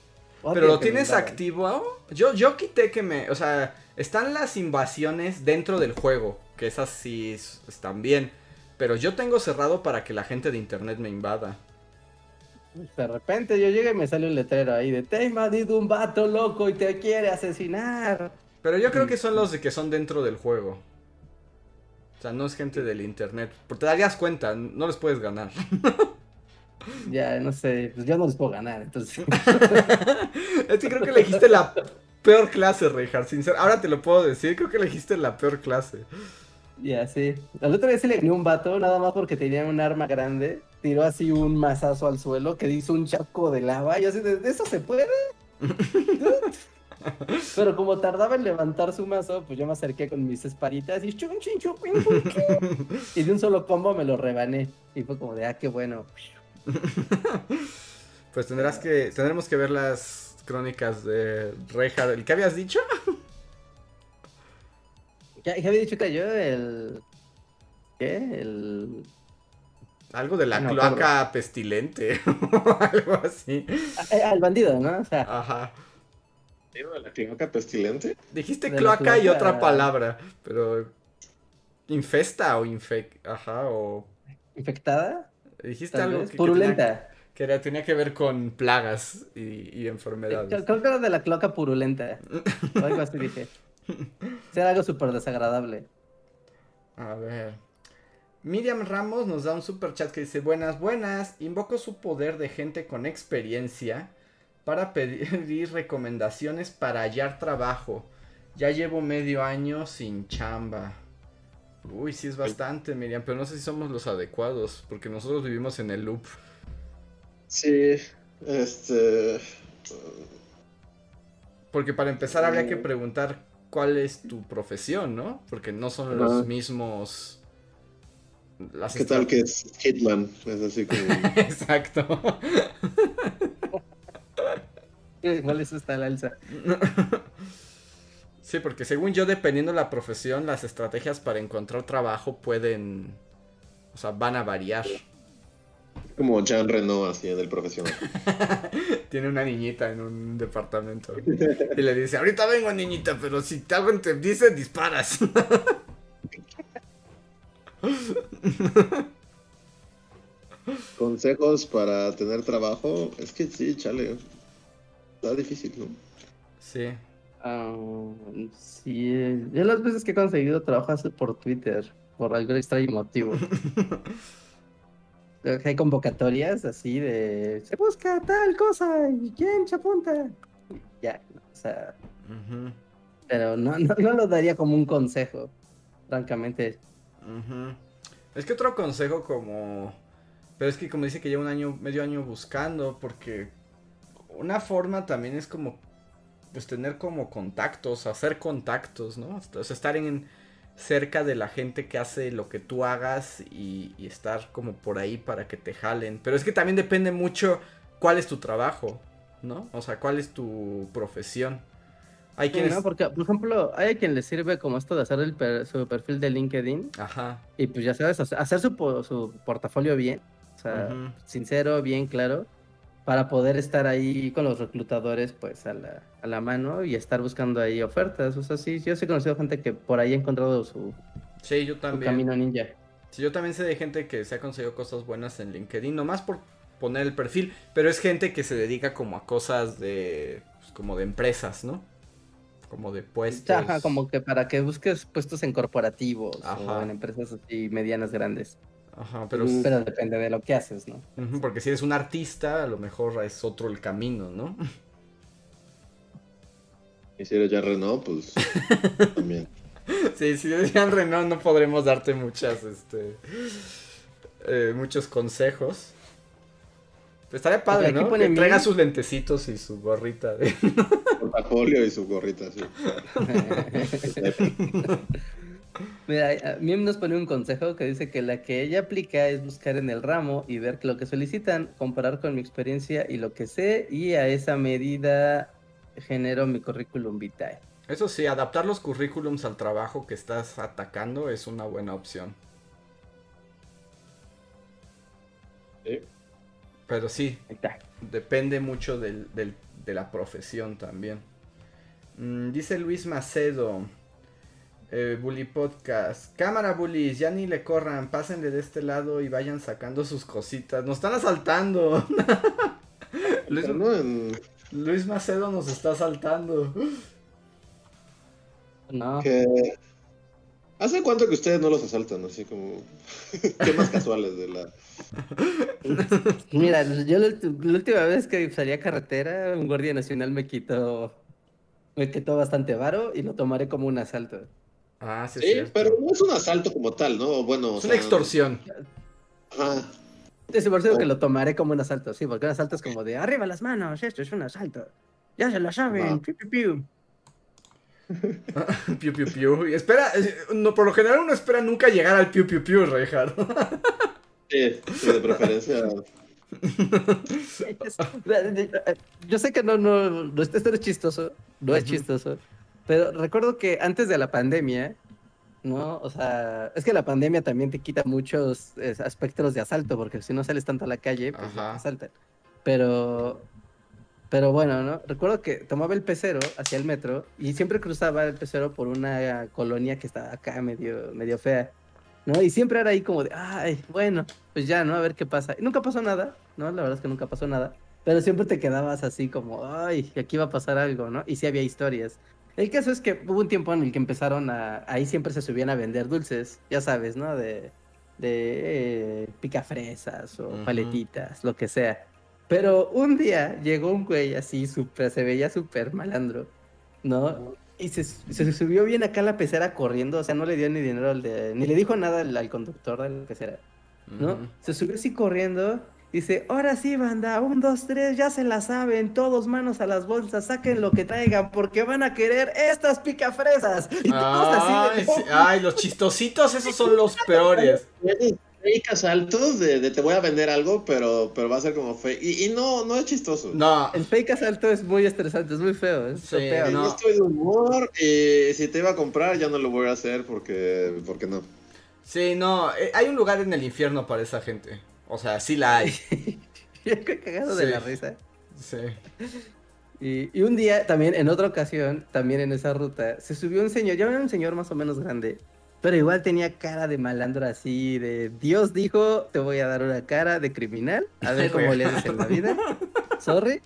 Odio Pero lo tienes activo. Yo, yo quité que me. O sea, están las invasiones dentro del juego. Que esas sí están bien. Pero yo tengo cerrado para que la gente de internet me invada. De repente yo llego y me sale un letrero ahí de te ha invadido un vato loco y te quiere asesinar. Pero yo creo que son los de que son dentro del juego. O sea, no es gente del internet. Porque te darías cuenta, no les puedes ganar. Ya, no sé, pues yo no les puedo ganar, entonces. es que creo que elegiste la peor clase, Reinhardt. Sincero. Ahora te lo puedo decir, creo que elegiste la peor clase. Ya, sí. La otra vez se le vino un vato, nada más porque tenía un arma grande. Tiró así un mazazo al suelo que hizo un chaco de lava. Y así, ¿de eso se puede? Pero como tardaba en levantar su mazo, pues yo me acerqué con mis esparitas y chun, chin, chun, pin. Y de un solo combo me lo rebané. Y fue como de, ah, qué bueno. Pues tendrás que, tendremos que ver las crónicas de Reinhardt. ¿El qué habías dicho? Ya había dicho que yo el... ¿Qué? El... Algo de la No, cloaca pestilente o algo así. Eh, Al bandido, ¿no? O sea, Ajá. ¿Digo de la cloaca pestilente? Dijiste De cloaca y otra palabra, pero infesta o infec, ajá, o infectada. dijiste algo que, que tenía, Purulenta. que era- tenía que ver con plagas y, y enfermedades. Creo creo que era de la cloaca purulenta. O algo así dije. Será algo súper desagradable. A ver. Miriam Ramos nos da un super chat que dice, buenas, buenas, invoco su poder de gente con experiencia para pedir recomendaciones para hallar trabajo. Ya llevo medio año sin chamba. Uy, sí es bastante, Miriam, pero no sé si somos los adecuados, porque nosotros vivimos en el loop. Sí, este... Porque para empezar habría que preguntar cuál es tu profesión, ¿no? Porque no son Ajá. los mismos... Las ¿Qué tal que es Hitman? Es así como... Exacto. Igual eso está la alza. Sí, porque según yo, dependiendo de la profesión, las estrategias para encontrar trabajo pueden. O sea, van a variar. como Jean Reno así en el profesional. Tiene una niñita en un departamento. Y le dice: Ahorita vengo, niñita, pero si te algo te dice, disparas. Consejos para tener trabajo. Es que sí, chale. Está difícil, ¿no? Sí. Ah, sí, yo las veces que he conseguido trabajo por Twitter, por algún extraño motivo. Hay convocatorias así de se busca tal cosa y quién se apunta. Ya, o sea, pero no, no, no lo daría como un consejo, francamente. Es que otro consejo como... Pero es que como dice que lleva un año, medio año buscando, porque una forma también es como, pues tener como contactos, hacer contactos, ¿no? O sea, estar en cerca de la gente que hace lo que tú hagas y, y estar como por ahí para que te jalen. Pero es que también depende mucho cuál es tu trabajo, ¿no? O sea, cuál es tu profesión. Hay Sí, quienes... ¿no? Porque, por ejemplo, hay a quien le sirve como esto de hacer el per- su perfil de LinkedIn Ajá. y pues ya sabes, hacer su, po- su portafolio bien, o sea, sincero, bien claro, para poder estar ahí con los reclutadores pues a la, a la mano y estar buscando ahí ofertas. O sea, sí, yo sí he conocido gente que por ahí ha encontrado su, Sí, yo su también. camino ninja. Sí, yo también sé de gente que se ha conseguido cosas buenas en LinkedIn, nomás por poner el perfil, pero es gente que se dedica como a cosas de, pues, como de empresas, ¿no? Como de puestos. Ajá, como que para que busques puestos en corporativos Ajá. o en empresas así medianas grandes. Ajá, pero, Mm. Pero depende de lo que haces, ¿no? Porque si eres un artista, a lo mejor es otro el camino, ¿no? Y si eres Jean Reno, pues también. Sí, si decían Renault no podremos darte muchas, este, eh, muchos consejos. Pero estaría padre, ¿no? Que traiga mil. sus lentecitos y su gorrita. de- Portafolio y su gorrita, sí. Mira, a mí nos pone un consejo que dice que la que ella aplica es buscar en el ramo y ver que lo que solicitan, comparar con mi experiencia y lo que sé, y a esa medida genero mi currículum vitae. Eso sí, adaptar los currículums al trabajo que estás atacando es una buena opción. Sí. Pero sí, depende mucho del- del- de la profesión también. Mm, dice Luis Macedo. Eh, bully Podcast. Cámara bullies, ya ni le corran, pásenle de este lado y vayan sacando sus cositas. Nos están asaltando. Luis, Luis Macedo nos está asaltando. No. ¿Hace cuánto que ustedes no los asaltan? Así como temas casuales de la... Mira, yo la última vez que salí a carretera, un guardia nacional me quitó, me quitó bastante varo y lo tomaré como un asalto. Ah, sí, Sí, cierto. pero no es un asalto como tal, ¿no? Bueno, o Es sea, una extorsión. Ajá. Es por eso que lo tomaré como un asalto, sí, porque un asalto es como de arriba las manos, esto es un asalto. Ya se lo saben, Ajá. piu, piu, piu. piu, piu, piu. Y espera, eh, no, por lo general uno espera nunca llegar al piu, piu, piu, Reinhardt. Sí, sí, de preferencia. Yo sé que no, no, no, esto no es chistoso, no es chistoso, pero recuerdo que antes de la pandemia, ¿no? O sea, es que la pandemia también te quita muchos eh, aspectos de asalto, porque si no sales tanto a la calle, pues te asaltan. Pero, pero bueno, ¿no? Recuerdo que tomaba el pecero hacia el metro y siempre cruzaba el pecero por una colonia que estaba acá medio, medio fea, ¿no? Y siempre era ahí como de, ay, bueno, pues ya, ¿no? A ver qué pasa. Y nunca pasó nada, ¿no? La verdad es que nunca pasó nada. Pero siempre te quedabas así como, ay, aquí va a pasar algo, ¿no? Y sí había historias. El caso es que hubo un tiempo en el que empezaron a, ahí siempre se subían a vender dulces, ya sabes, ¿no? De, de eh, picafresas o paletitas, lo que sea. Pero un día llegó un güey así, súper, se veía súper malandro, ¿no? Y se, se subió bien acá a la pecera corriendo, o sea, no le dio ni dinero al de, ni le dijo nada al, al conductor de la pecera, ¿no? Se subió así corriendo. Dice, ahora sí, banda, un, dos, tres, ya se la saben, todos manos a las bolsas, saquen lo que traigan, porque van a querer estas picafresas. Y todos así Ay, de, sí, ay, los chistositos, esos son los peores. Fake asaltos de, de te voy a vender algo, pero, pero va a ser como fake. Y, y no, no es chistoso. No, El fake asalto es muy estresante, es muy feo, es Sí, feo. No estoy de humor y si te iba a comprar ya no lo voy a hacer porque, porque no. sí, no, eh, hay un lugar en el infierno para esa gente. O sea, sí la hay. Yo qué cagado de Sí. la risa. Sí. Y, y un día, también, en otra ocasión, también en esa ruta, se subió un señor, ya era un señor más o menos grande, pero igual tenía cara de malandro así, de Dios dijo, te voy a dar una cara de criminal, a ver cómo le haces en la vida. Sorry.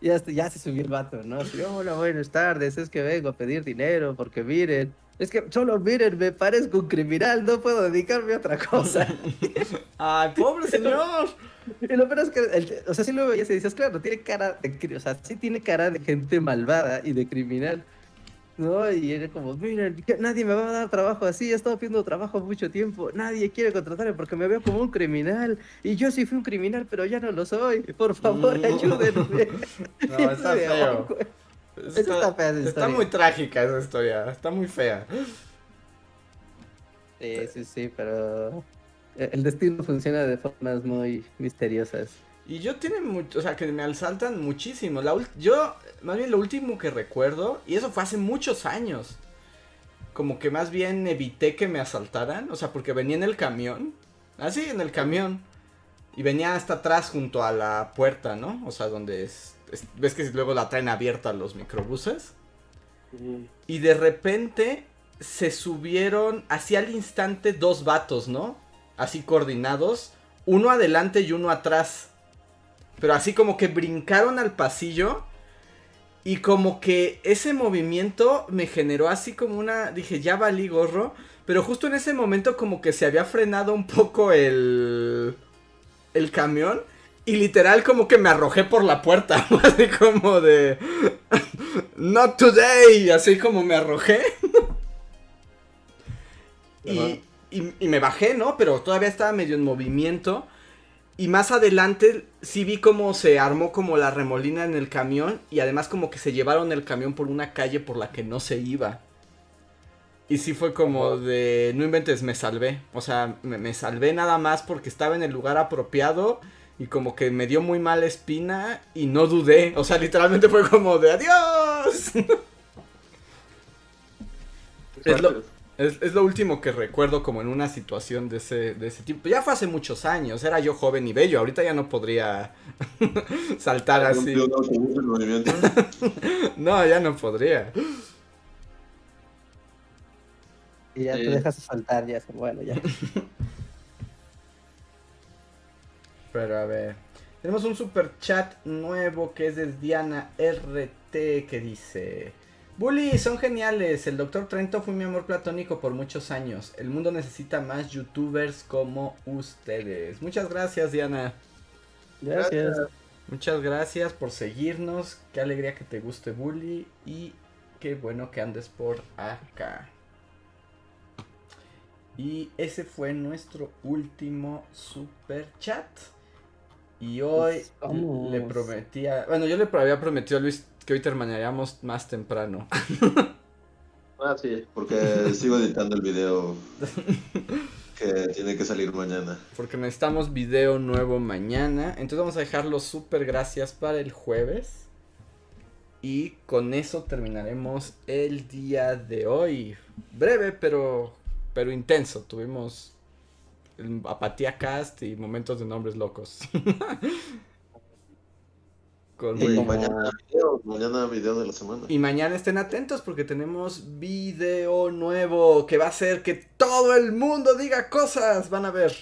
Y hasta, ya se subió el vato, ¿no? Así, hola, buenas tardes, es que vengo a pedir dinero porque miren, es que solo miren, me parezco un criminal, no puedo dedicarme a otra cosa. Ay, pobre señor. Y lo peor es que, el- o sea, sí lo veías y decías, claro, tiene cara de, o sea, sí tiene cara de gente malvada y de criminal, ¿no? Y era como, miren, nadie me va a dar trabajo así, he estado pidiendo trabajo mucho tiempo, nadie quiere contratarme porque me veo como un criminal, y yo sí fui un criminal, pero ya no lo soy, por favor, ayúdenme. No, está feo. Está fea esa está historia. muy trágica esa historia. Está muy fea. Sí, sí, sí, pero el destino funciona de formas muy misteriosas. Y yo tiene mucho, o sea, que me asaltan muchísimo. La yo, más bien lo último que recuerdo, y eso fue hace muchos años, como que más bien evité que me asaltaran, o sea, porque venía en el camión, así en el camión, y venía hasta atrás junto a la puerta, ¿no? O sea, donde es- ves que luego la traen abierta los microbuses. Y de repente se subieron así al instante dos vatos, ¿no? Así coordinados, uno adelante y uno atrás. Pero así como que brincaron al pasillo y como que ese movimiento me generó así como una, dije, ya valí gorro, pero justo en ese momento como que se había frenado un poco el el camión y literal como que me arrojé por la puerta, así como de Not today, así como me arrojé. y, y, y me bajé, ¿no? Pero todavía estaba medio en movimiento. Y más adelante sí vi cómo se armó como la remolina en el camión. Y además como que se llevaron el camión por una calle por la que no se iba. Y sí fue como de, no inventes, me salvé. O sea, me, me salvé nada más porque estaba en el lugar apropiado. Y como que me dio muy mala espina y no dudé. O sea, literalmente fue como de adiós. Es lo, es, es lo último que recuerdo como en una situación de ese, de ese tipo. Ya fue hace muchos años, era yo joven y bello, ahorita ya no podría saltar así. No, ya no podría. Y ya Sí. te dejas saltar, ya, bueno, ya. Pero a ver. Tenemos un super chat nuevo que es de Diana RT que dice. Bully, son geniales. El Doctor Trento fue mi amor platónico por muchos años. El mundo necesita más youtubers como ustedes. Muchas gracias, Diana. Gracias. Muchas gracias por seguirnos. Qué alegría que te guste Bully. Y qué bueno que andes por acá. Y ese fue nuestro último super chat. Y hoy Pues, le prometía. Bueno, yo le había prometido a Luis que hoy terminaríamos más temprano. Ah, sí, porque sigo editando el video que tiene que salir mañana. Porque necesitamos video nuevo mañana. Entonces vamos a dejar los super gracias para el jueves. Y con eso terminaremos el día de hoy. Breve, pero, pero intenso. Tuvimos apatía cast y momentos de nombres locos. Con Y mañana video, mañana video de la semana. Y mañana estén atentos porque tenemos video nuevo que va a hacer que todo el mundo diga cosas. Van a ver.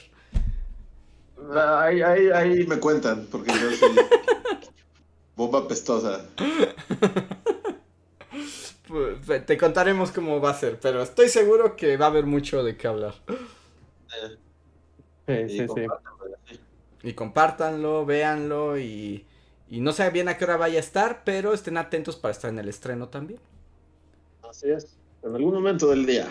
Ahí, ahí, ahí me cuentan, porque yo sí. Bomba pestosa. Pues, Te contaremos cómo va a ser, pero estoy seguro que va a haber mucho de qué hablar. Eh, Sí, y sí, sí. compártanlo, sí. Y compártanlo, véanlo y, y no sé bien a qué hora vaya a estar, pero estén atentos para estar en el estreno también. Así es. En algún momento del día.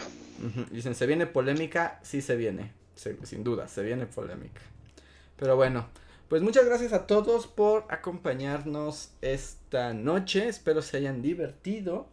Dicen, ¿se viene polémica? Sí se viene, se- sin duda, se viene polémica. Pero bueno, pues muchas gracias a todos por acompañarnos esta noche, espero se hayan divertido.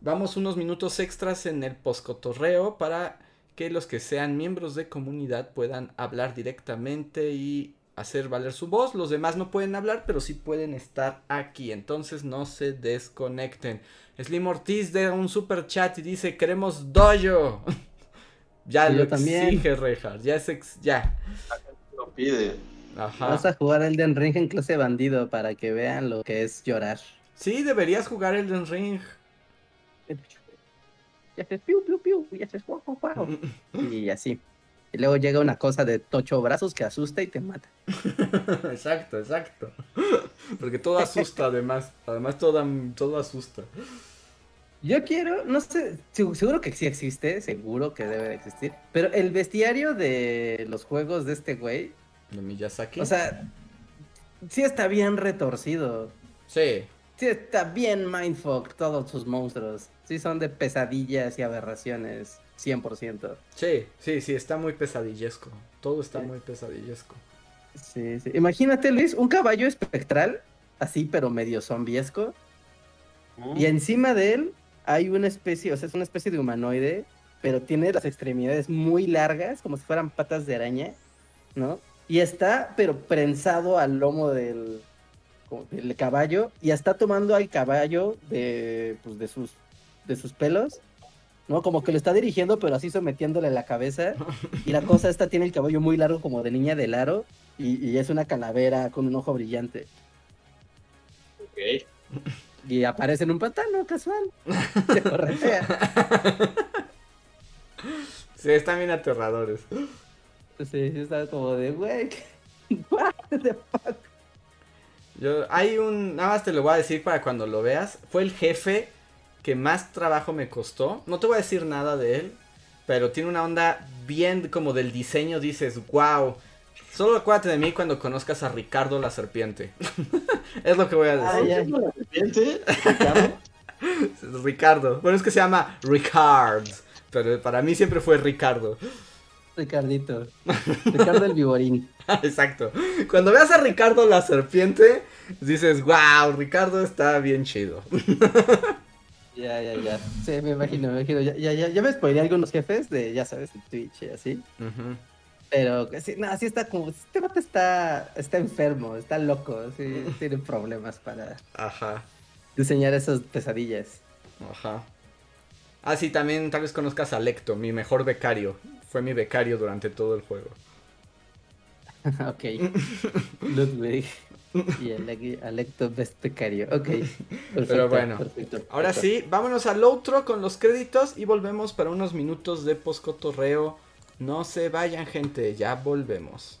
Vamos unos minutos extras en el poscotorreo para que los que sean miembros de comunidad puedan hablar directamente y hacer valer su voz. Los demás no pueden hablar, pero sí pueden estar aquí. Entonces no se desconecten. Slim Ortiz da un super chat y dice, queremos dojo. ya Sí, lo también. exige Rejar. Ya es ex- ya. Lo pide. Ajá. Vamos a jugar Elden Ring en clase bandido para que vean lo que es llorar. Sí, deberías jugar Elden Ring. Y haces piu, piu, piu, y haces guau, guau, guau. Y así. Y luego llega una cosa de tocho brazos que asusta y te mata. exacto, exacto. Porque todo asusta además. Además todo, todo asusta. Yo quiero, no sé, seg- seguro que sí existe, seguro que debe de existir. Pero el bestiario de los juegos de este güey, De Miyazaki. o sea, sí está bien retorcido. sí. Sí está bien mindfuck todos sus monstruos. Sí son de pesadillas y aberraciones, 100%. Sí, sí, sí, está muy pesadillesco. Todo está Sí. muy pesadillesco. Sí, sí. Imagínate, Luis, un caballo espectral, así pero medio zombiesco, y encima de él hay una especie, o sea, es una especie de humanoide, pero tiene las extremidades muy largas, como si fueran patas de araña, ¿no? Y está, pero prensado al lomo del, del caballo, y está tomando al caballo de, pues, de sus, de sus pelos, ¿no? Como que lo está dirigiendo, pero así sometiéndole la cabeza, y la cosa esta tiene el cabello muy largo como de niña del aro, y, y es una calavera con un ojo brillante. Ok. Y aparece en un pantano casual. Se corretea. Sí, están bien aterradores. Sí, está como de, güey, ¿qué- what the fuck? Yo, hay un, nada más te lo voy a decir para cuando lo veas. Fue el jefe que más trabajo me costó. No te voy a decir nada de él, pero tiene una onda bien como del diseño. Dices, wow. Solo acuérdate de mí cuando conozcas a Ricardo la serpiente. es lo que voy a Ah, decir. ¿La serpiente? Ricardo? Ricardo. Bueno, es que se llama Ricard. Pero para mí siempre fue Ricardo. Ricardito. Ricardo el Viborín. Exacto. Cuando veas a Ricardo la serpiente, dices, wow, Ricardo está bien chido. Ya, ya, ya. Sí, me imagino, me imagino. Ya, ya, ya, ya me spoileé algunos jefes de, ya sabes, en Twitch y así. Ujú. Pero sí, no, así está como, este vato está, está enfermo, está loco, sí, tiene problemas para Ajá. diseñar esas pesadillas. Ajá. Ah, sí, también tal vez conozcas a Lecto, mi mejor becario. Fue mi becario durante todo el juego. ok. Ludwig y Ale- Alecto Vespecario. Ok. Perfecto, Pero bueno, perfecto, Ahora sí, vámonos al outro con los créditos y volvemos para unos minutos de poscotorreo. No se vayan, gente, ya volvemos.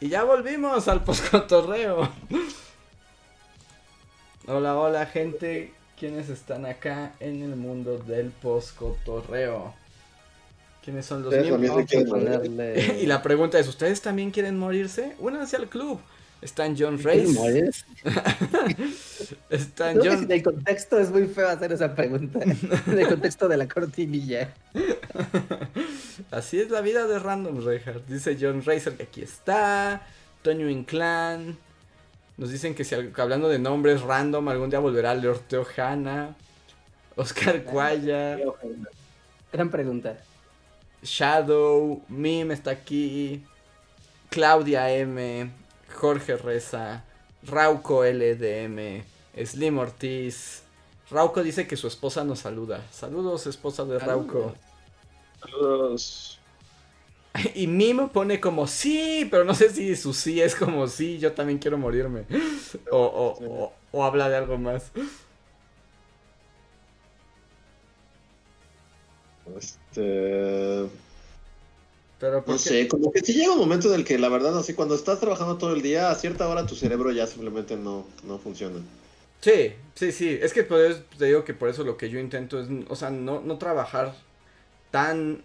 Y ya volvimos al poscotorreo. Hola, hola, gente. ¿Quiénes están acá en el mundo del poscotorreo? ¿Quiénes son los miembros? ponerle. Y la pregunta es, ¿ustedes también quieren morirse? Únanse al club. Están John ¿Quieres Race. morir? Están Creo que John... sin el contexto es muy feo hacer esa pregunta. En el contexto de la cortinilla. Así es la vida de Random Reinhardt. Dice John Racer que aquí está. Toño Inclán. Nos dicen que si que hablando de nombres random, algún día volverá Lord Hanna. Oscar Cuaya. Gran pregunta. Shadow. Mim está aquí. Claudia M. Jorge Reza. Rauco LDM. Slim Ortiz. Rauco dice que su esposa nos saluda. Saludos, esposa de Rauco. Saludos. Y Mim pone como sí, pero no sé si su sí es como sí, yo también quiero morirme. O, o, o, o habla de algo más. Este. Pero ¿por No sé, como que sí llega un momento en el que la verdad, así cuando estás trabajando todo el día, a cierta hora tu cerebro ya simplemente no, no funciona. Sí, sí, sí. Es que por eso te digo que por eso lo que yo intento es, o sea, no, no trabajar tan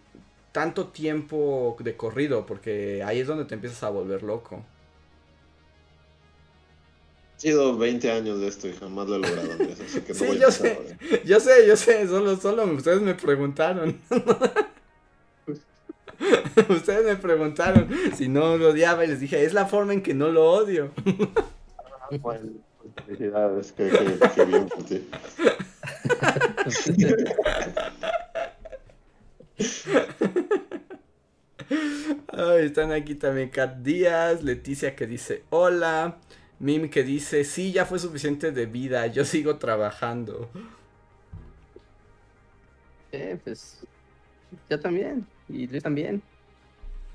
tanto tiempo de corrido, porque ahí es donde te empiezas a volver loco. Ha sido 20 años de esto y jamás lo he logrado, Andrés, así que no Sí, voy a yo empezar sé. ahora. Yo sé, yo sé, solo, solo ustedes me preguntaron. ustedes me preguntaron si no lo odiaba y les dije, es la forma en que no lo odio. Bueno, felicidades, qué, qué- qué bien por ti. Ay, están aquí también Kat Díaz, Leticia que dice hola, Mim que dice sí, ya fue suficiente de vida, yo sigo trabajando. Eh, pues. Yo también. Y Luis también.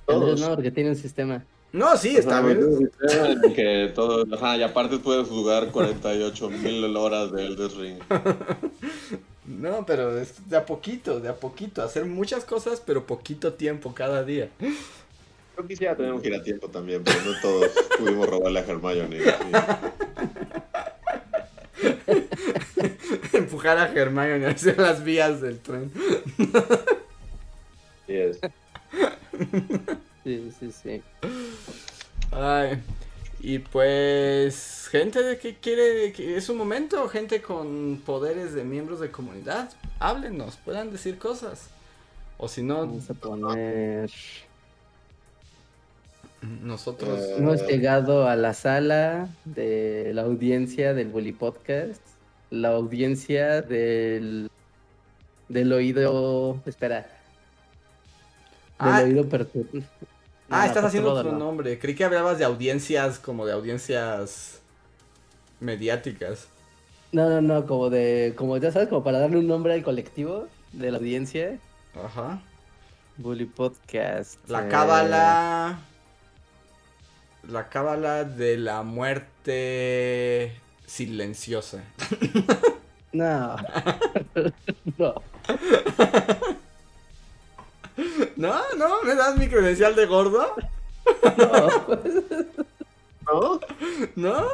Todos. No, porque tiene un sistema. No, sí, está bien. que todo, ajá, y aparte puedes jugar 48 mil horas de Elden Ring. No, pero es de a poquito, de a poquito, hacer muchas cosas, pero poquito tiempo cada día. Yo quisiera tener un giratiempo también, pero no todos pudimos robarle a Hermione. sí. Empujar a Germán hacia las vías del tren. Sí es. Sí, sí, sí. Ay, y pues, gente de que quiere, que es un momento, gente con poderes de miembros de comunidad, háblenos, puedan decir cosas. O si no, Vamos a poner. nosotros... Eh, Hemos llegado a la sala de la audiencia del Bully Podcast. La audiencia del. Del oído. Espera. Ah, oído perturbado. ah, estás haciendo otro nombre. Creí que hablabas de audiencias, como de audiencias mediáticas. No, no, no, como de. Como ya sabes, como para darle un nombre al colectivo de la audiencia. Ajá. Bully Podcast. La eh, cábala. La cábala de la muerte silenciosa. No. no. No, no, ¿me das mi credencial de gordo? No. ¿no? ¿No?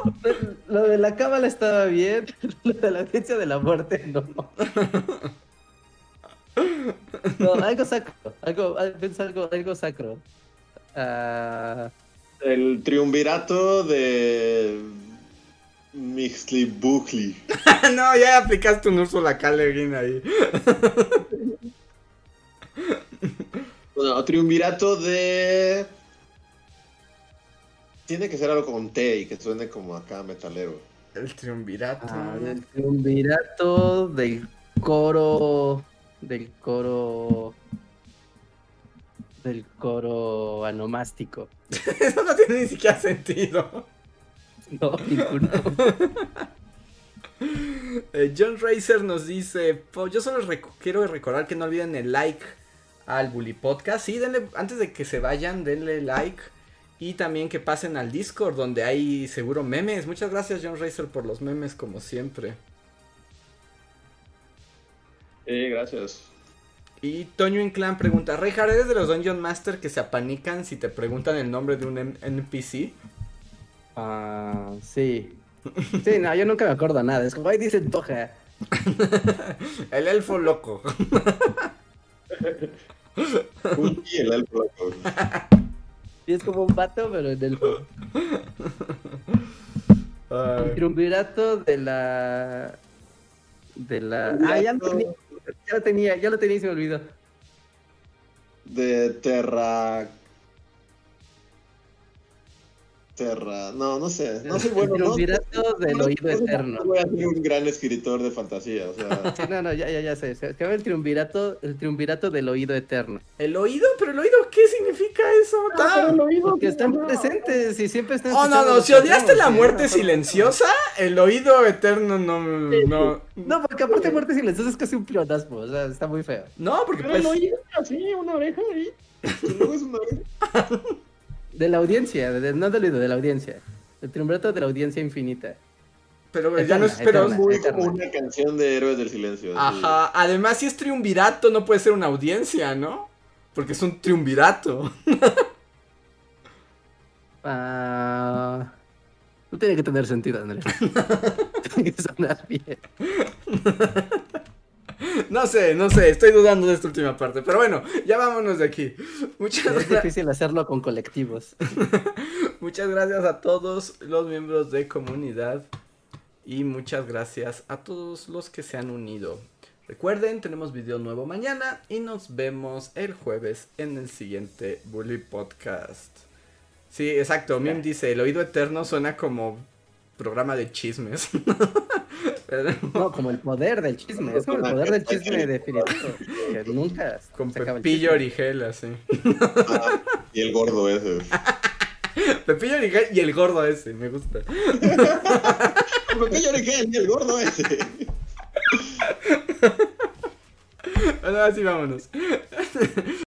Lo de la cábala estaba bien, lo de la audiencia de la muerte no. No, algo sacro, algo, algo, algo sacro. Ah, El triunvirato de Mixley Buckley. no, ya aplicaste un. Le Guin ahí. Bueno, triunvirato de. Tiene que ser algo con T y que suene como acá metalero. El triunvirato. ah, el triunvirato del coro, del coro, del coro anomástico. Eso no tiene ni siquiera sentido. No, ninguno. Eh, John Racer nos dice, "Po, yo solo quiero recordar que no olviden el like al Bully Podcast. Sí, denle, antes de que se vayan, denle like. Y también que pasen al Discord, donde hay seguro memes. Muchas gracias, John Racer, por los memes, como siempre. Sí, gracias. Y Toño Inclán pregunta, Reinhardt, ¿eres de los Dungeon Master que se apanican si te preguntan el nombre de un NPC? Ah, sí. Sí, no, yo nunca me acuerdo nada. Es como, ahí dice Toja. El elfo loco. El loco. Y es como un pato, pero en el Ay. triunvirato de la. De la. Ah, ya lo tenía, ya lo tenía, ya lo tenía y se me olvidó. De Terra. Terra. No, no sé. No soy bueno, el ¿no? triunvirato del No, oído no, no eterno. Voy a ser un gran escritor de fantasía. O sea, Sí, no, no, ya, ya, ya sé. Se llama el triunvirato, el triunvirato del oído eterno. ¿El oído? ¿Pero el oído qué significa eso? Ta- Porque están presentes y siempre están. Oh, no, no, los si odiaste la muerte silenciosa, el oído eterno no, no, No, porque aparte muerte silenciosa es casi un pleonasmo, o sea, está muy feo. no, porque pero pues, lo oí así, una oreja ahí. Y luego es una oreja. De la audiencia, de- no del oído, de la audiencia. El triunvirato de la audiencia infinita. pero ya no es, Eterna, pero, eterna. Muy como una canción de Héroes del Silencio. ajá, además si es triunvirato no puede ser una audiencia, ¿no? Porque es un triunvirato. Ah, no tiene que tener sentido, Andrés. tiene que sonar bien. No sé, no sé, estoy dudando de esta última parte, pero bueno, ya vámonos de aquí. Muchas Es difícil hacerlo con colectivos. Muchas gracias a todos los miembros de comunidad y muchas gracias a todos los que se han unido. Recuerden, tenemos video nuevo mañana y nos vemos el jueves en el siguiente Bully Podcast. Sí, exacto. Mim dice, el oído eterno suena como programa de chismes. Pero- No, como el poder del chisme. Es como el poder del chisme definitivo. Que nunca con se Pepillo. Origel, así. Ah, y el gordo ese. Pepillo Origel y el gordo ese, me gusta. ¿Por qué yo dije y el gordo ese? Bueno, así vámonos.